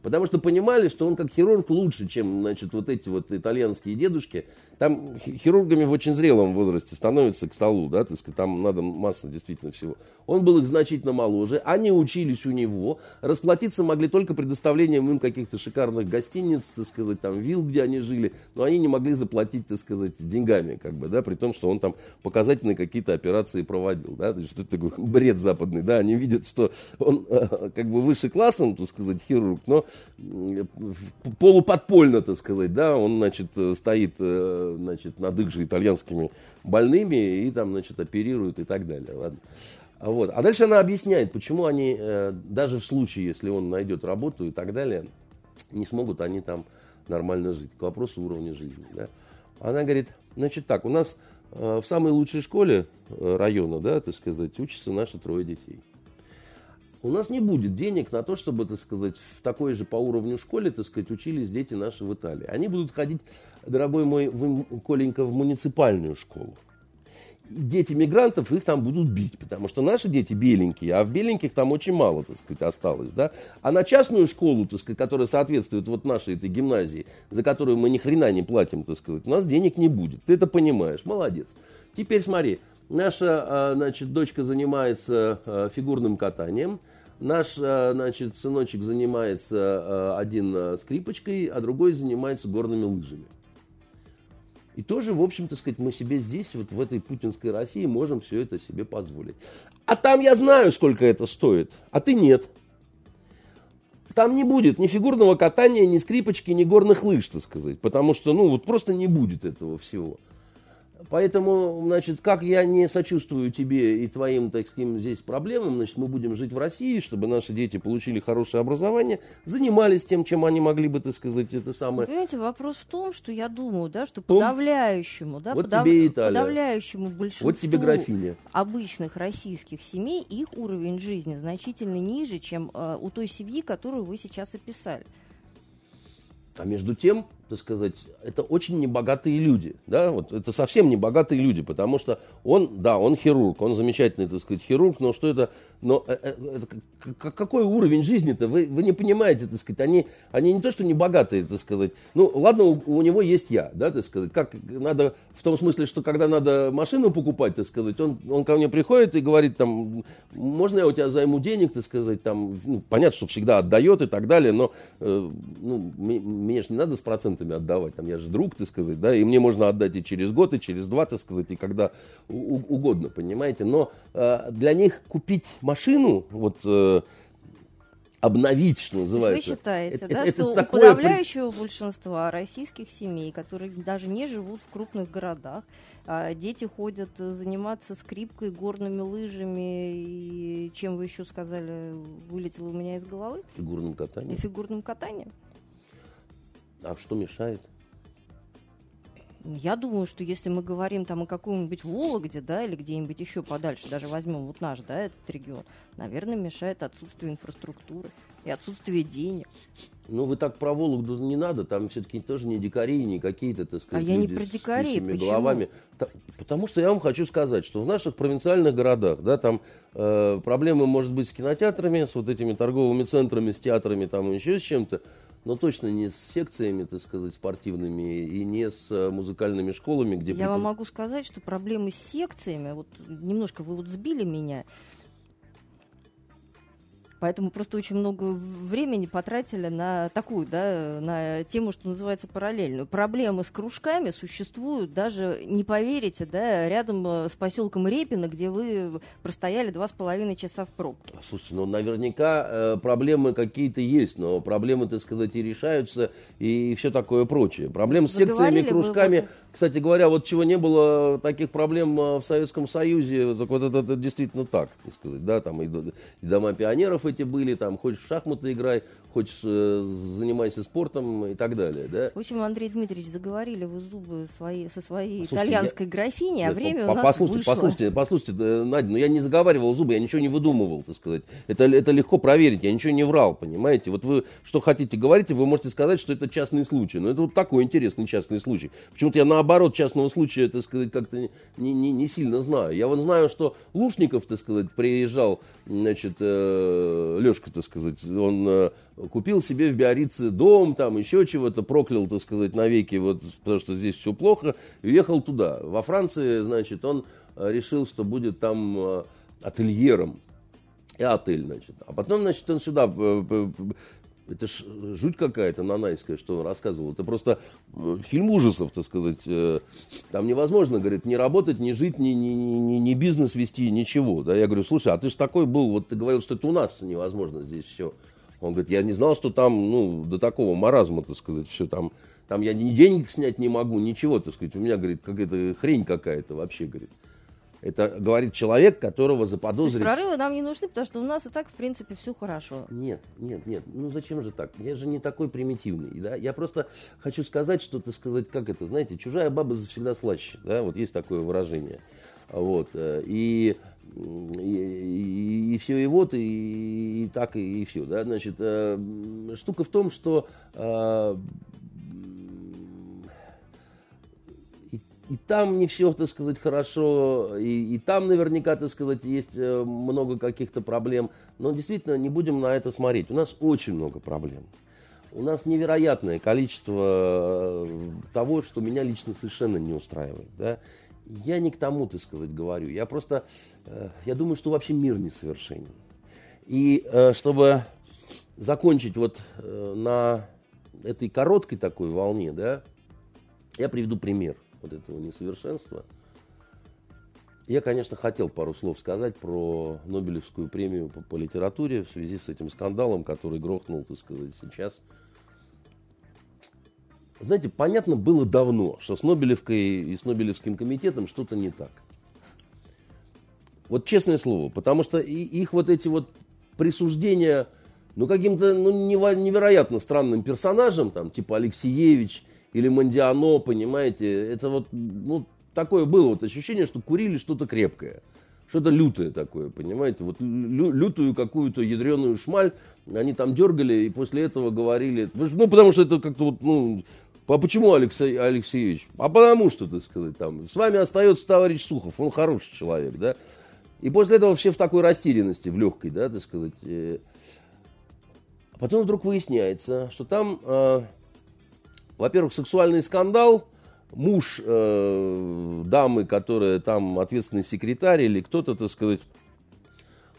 Потому что понимали, что он как хирург лучше, чем значит, вот эти вот итальянские дедушки. Там хирургами в очень зрелом возрасте становятся к столу, да, так сказать, там надо масса действительно всего. Он был их значительно моложе, они учились у него, расплатиться могли только предоставлением им каких-то шикарных гостиниц, так сказать, там вилл, где они жили, но они не могли заплатить, так сказать, деньгами, как бы, да, при том, что он там показательные какие-то операции проводил, да, то есть это такой [laughs] бред западный, да, они видят, что он э, [laughs] как бы выше классом, так сказать, хирург, но полуподпольно, так сказать, да, он, значит, стоит, э, значит, над их же итальянскими больными и там, значит, оперирует и так далее, ладно. Вот. А дальше она объясняет, почему они, э, даже в случае, если он найдет работу и так далее, не смогут они там нормально жить. К вопросу уровня жизни. Да? Она говорит, значит так, у нас э, в самой лучшей школе района, да, так сказать, учатся наши трое детей у нас не будет денег на то, чтобы, так сказать, в такой же по уровню школе, так сказать, учились дети наши в Италии. Они будут ходить, дорогой мой в, Коленька, в муниципальную школу. Дети мигрантов их там будут бить, потому что наши дети беленькие, а в беленьких там очень мало, так сказать, осталось, да. А на частную школу, так сказать, которая соответствует вот нашей этой гимназии, за которую мы ни хрена не платим, так сказать, у нас денег не будет. Ты это понимаешь, молодец. Теперь смотри, наша, а, значит, дочка занимается а, фигурным катанием, Наш, э, значит, сыночек занимается э, один э, скрипочкой, а другой занимается горными лыжами. И тоже, в общем, то сказать, мы себе здесь, вот в этой путинской России, можем все это себе позволить. А там я знаю, сколько это стоит, а ты нет. Там не будет ни фигурного катания, ни скрипочки, ни горных лыж, так сказать. Потому что, ну, вот просто не будет этого всего. Поэтому, значит, как я не сочувствую тебе и твоим таким здесь проблемам, значит, мы будем жить в России, чтобы наши дети получили хорошее образование, занимались тем, чем они могли бы, так сказать, это самое. Понимаете, вопрос в том, что я думаю, да, что подавляющему, да, вот подав... тебе Италия. подавляющему большинству вот тебе графиня. обычных российских семей их уровень жизни значительно ниже, чем э, у той семьи, которую вы сейчас описали. А между тем, так сказать, это очень небогатые люди, да, вот это совсем небогатые люди, потому что он, да, он хирург, он замечательный, так сказать, хирург, но что это, но э, э, это, какой уровень жизни-то, вы, вы не понимаете, так сказать, они, они не то, что не богатые, так сказать, ну, ладно, у, у него есть я, да, так сказать, как надо, в том смысле, что когда надо машину покупать, так сказать, он, он ко мне приходит и говорит, там, можно я у тебя займу денег, так сказать, там, ну, понятно, что всегда отдает и так далее, но, э, ну, мне, мне же не надо с процентами процентами отдавать. Там я же друг, так сказать, да, и мне можно отдать и через год, и через два, так сказать, и когда угодно, понимаете. Но э, для них купить машину, вот э, обновить, что называется. Вы считаете, это, да, это, что это у подавляющего большинства российских семей, которые даже не живут в крупных городах, а дети ходят заниматься скрипкой, горными лыжами и чем вы еще сказали, вылетело у меня из головы? Фигурным катанием. И фигурным катанием. А что мешает? Я думаю, что если мы говорим там о каком-нибудь Вологде, да, или где-нибудь еще подальше, даже возьмем вот наш, да, этот регион, наверное, мешает отсутствие инфраструктуры и отсутствие денег. Ну, вы так про Вологду не надо, там все-таки тоже не дикари, не какие-то, так сказать, А я не про дикарей, почему? головами. Потому что я вам хочу сказать, что в наших провинциальных городах, да, там э, проблемы, может быть, с кинотеатрами, с вот этими торговыми центрами, с театрами, там еще с чем-то, но точно не с секциями, так сказать, спортивными и не с э, музыкальными школами, где... Я препод... вам могу сказать, что проблемы с секциями, вот немножко вы вот сбили меня, Поэтому просто очень много времени потратили на такую, да, на тему, что называется параллельную. Проблемы с кружками существуют даже, не поверите, да, рядом э, с поселком Репино, где вы простояли два с половиной часа в пробке. Слушайте, ну наверняка э, проблемы какие-то есть, но проблемы, так сказать, и решаются, и все такое прочее. Проблем с секциями, кружками. Кстати говоря, вот чего не было таких проблем э, в Советском Союзе, так вот это, это действительно так, так сказать, да, там и, и дома пионеров эти были, там, хочешь в шахматы играй, хочешь э, занимайся спортом и так далее, да. В общем, Андрей Дмитриевич, заговорили вы зубы свои, со своей послушайте, итальянской я... графиней, а Нет, время по, у нас послушайте, вышло. Послушайте, послушайте, э, Надя, ну я не заговаривал зубы, я ничего не выдумывал, так сказать. Это, это легко проверить, я ничего не врал, понимаете. Вот вы что хотите говорите, вы можете сказать, что это частный случай. Но это вот такой интересный частный случай. Почему-то я наоборот частного случая, так сказать, как-то не, не, не сильно знаю. Я вот знаю, что Лушников, так сказать, приезжал, значит, э, Лешка, так сказать, он э, купил себе в Биорице дом, там еще чего-то, проклял, так сказать, навеки, вот, потому что здесь все плохо, и уехал туда. Во Франции, значит, он э, решил, что будет там э, ательером. И отель, значит. А потом, значит, он сюда э, это ж жуть какая-то нанайская, что рассказывал. Это просто фильм ужасов, так сказать. Там невозможно, говорит, не работать, не жить, ни, ни, ни, ни бизнес вести, ничего. Да? Я говорю, слушай, а ты ж такой был, вот ты говорил, что это у нас невозможно здесь все. Он говорит, я не знал, что там, ну, до такого маразма, так сказать, все там, там я ни денег снять не могу, ничего, так сказать, у меня, говорит, какая-то хрень какая-то вообще, говорит. Это говорит человек, которого заподозрили. Прорывы нам не нужны, потому что у нас и так, в принципе, все хорошо. Нет, нет, нет. Ну зачем же так? Я же не такой примитивный. Да? Я просто хочу сказать, что, то сказать, как это, знаете, чужая баба всегда слаще. Да? Вот есть такое выражение. Вот. Э, и и, и, и все, и вот, и, и так, и, и все. Да? Значит, э, штука в том, что э, и, там не все, так сказать, хорошо, и, и там наверняка, так сказать, есть э, много каких-то проблем. Но действительно, не будем на это смотреть. У нас очень много проблем. У нас невероятное количество э, того, что меня лично совершенно не устраивает. Да? Я не к тому, так сказать, говорю. Я просто, э, я думаю, что вообще мир несовершенен. И чтобы закончить вот на этой короткой такой волне, да, я приведу пример вот этого несовершенства. Я, конечно, хотел пару слов сказать про Нобелевскую премию по, по литературе в связи с этим скандалом, который грохнул, так сказать, сейчас – знаете, понятно было давно, что с Нобелевкой и с Нобелевским комитетом что-то не так. Вот честное слово, потому что их вот эти вот присуждения, ну, каким-то ну, невероятно странным персонажам, там, типа Алексеевич или Мандиано, понимаете, это вот, ну, такое было вот ощущение, что курили что-то крепкое. Что-то лютое такое, понимаете? Вот лю, лютую какую-то ядреную шмаль они там дергали и после этого говорили... Ну, потому что это как-то вот, ну, а почему Алексей Алексеевич? А потому что, так сказать, там, с вами остается товарищ Сухов, он хороший человек, да. И после этого все в такой растерянности, в легкой, да, так сказать. Э. А потом вдруг выясняется, что там, э, во-первых, сексуальный скандал, муж э, дамы, которая там ответственный секретарь или кто-то, так сказать,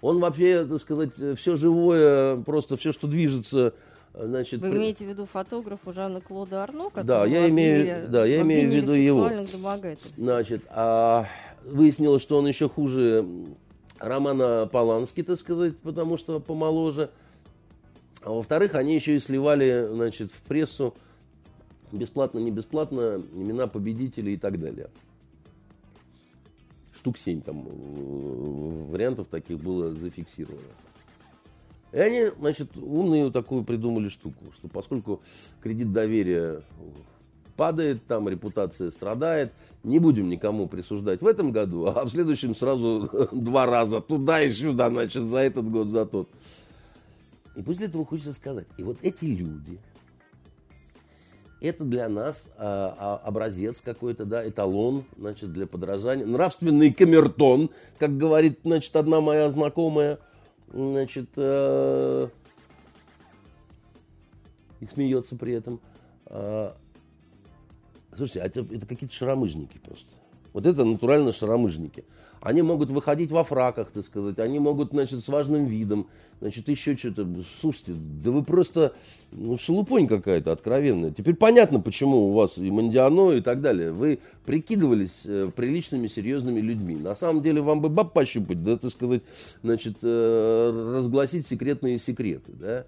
он вообще, так сказать, все живое, просто все, что движется, Значит, Вы имеете в виду фотографа Жана Клода Арно, да, я имею, да, я имею в виду его. Значит, а выяснилось, что он еще хуже Романа Полански, так сказать, потому что помоложе. А во-вторых, они еще и сливали, значит, в прессу бесплатно, не бесплатно имена победителей и так далее. Штук семь там э, вариантов таких было зафиксировано. И они, значит, умную такую придумали штуку, что поскольку кредит доверия падает, там репутация страдает, не будем никому присуждать в этом году, а в следующем сразу [laughs] два раза туда и сюда, значит, за этот год, за тот. И после этого хочется сказать, и вот эти люди, это для нас а, а, образец какой-то, да, эталон, значит, для подражания. Нравственный камертон, как говорит, значит, одна моя знакомая – значит, э, и смеется при этом. Э, слушайте, а это, это какие-то шаромыжники просто. Вот это натурально шаромыжники. Они могут выходить во фраках, так сказать, они могут, значит, с важным видом, значит, еще что-то. Слушайте, да вы просто, ну, шелупонь какая-то откровенная. Теперь понятно, почему у вас и Мандиано и так далее. Вы прикидывались э, приличными, серьезными людьми. На самом деле вам бы баб пощупать, да, так сказать, значит, э, разгласить секретные секреты, да.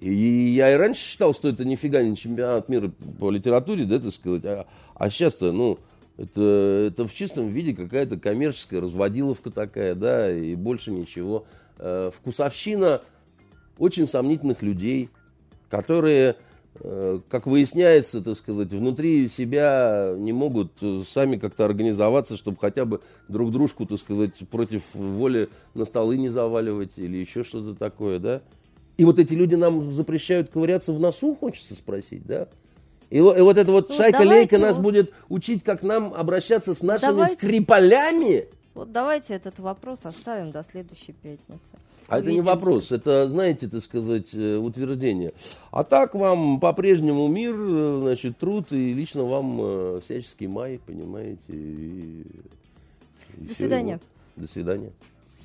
И я и раньше считал, что это нифига не чемпионат мира по литературе, да, так сказать, а, а сейчас-то, ну, это, это в чистом виде какая-то коммерческая разводиловка такая, да, и больше ничего. Э, вкусовщина очень сомнительных людей, которые, э, как выясняется, так сказать, внутри себя не могут сами как-то организоваться, чтобы хотя бы друг дружку, так сказать, против воли на столы не заваливать или еще что-то такое, да. И вот эти люди нам запрещают ковыряться в носу, хочется спросить, да. И, и вот эта вот ну, шайка-лейка нас будет учить, как нам обращаться с нашими давайте. скрипалями. Вот давайте этот вопрос оставим до следующей пятницы. А Увидимся. это не вопрос, это, знаете, так сказать, э, утверждение. А так вам по-прежнему мир, значит, труд и лично вам э, всяческий май, понимаете. И, и До свидания. Его. До свидания.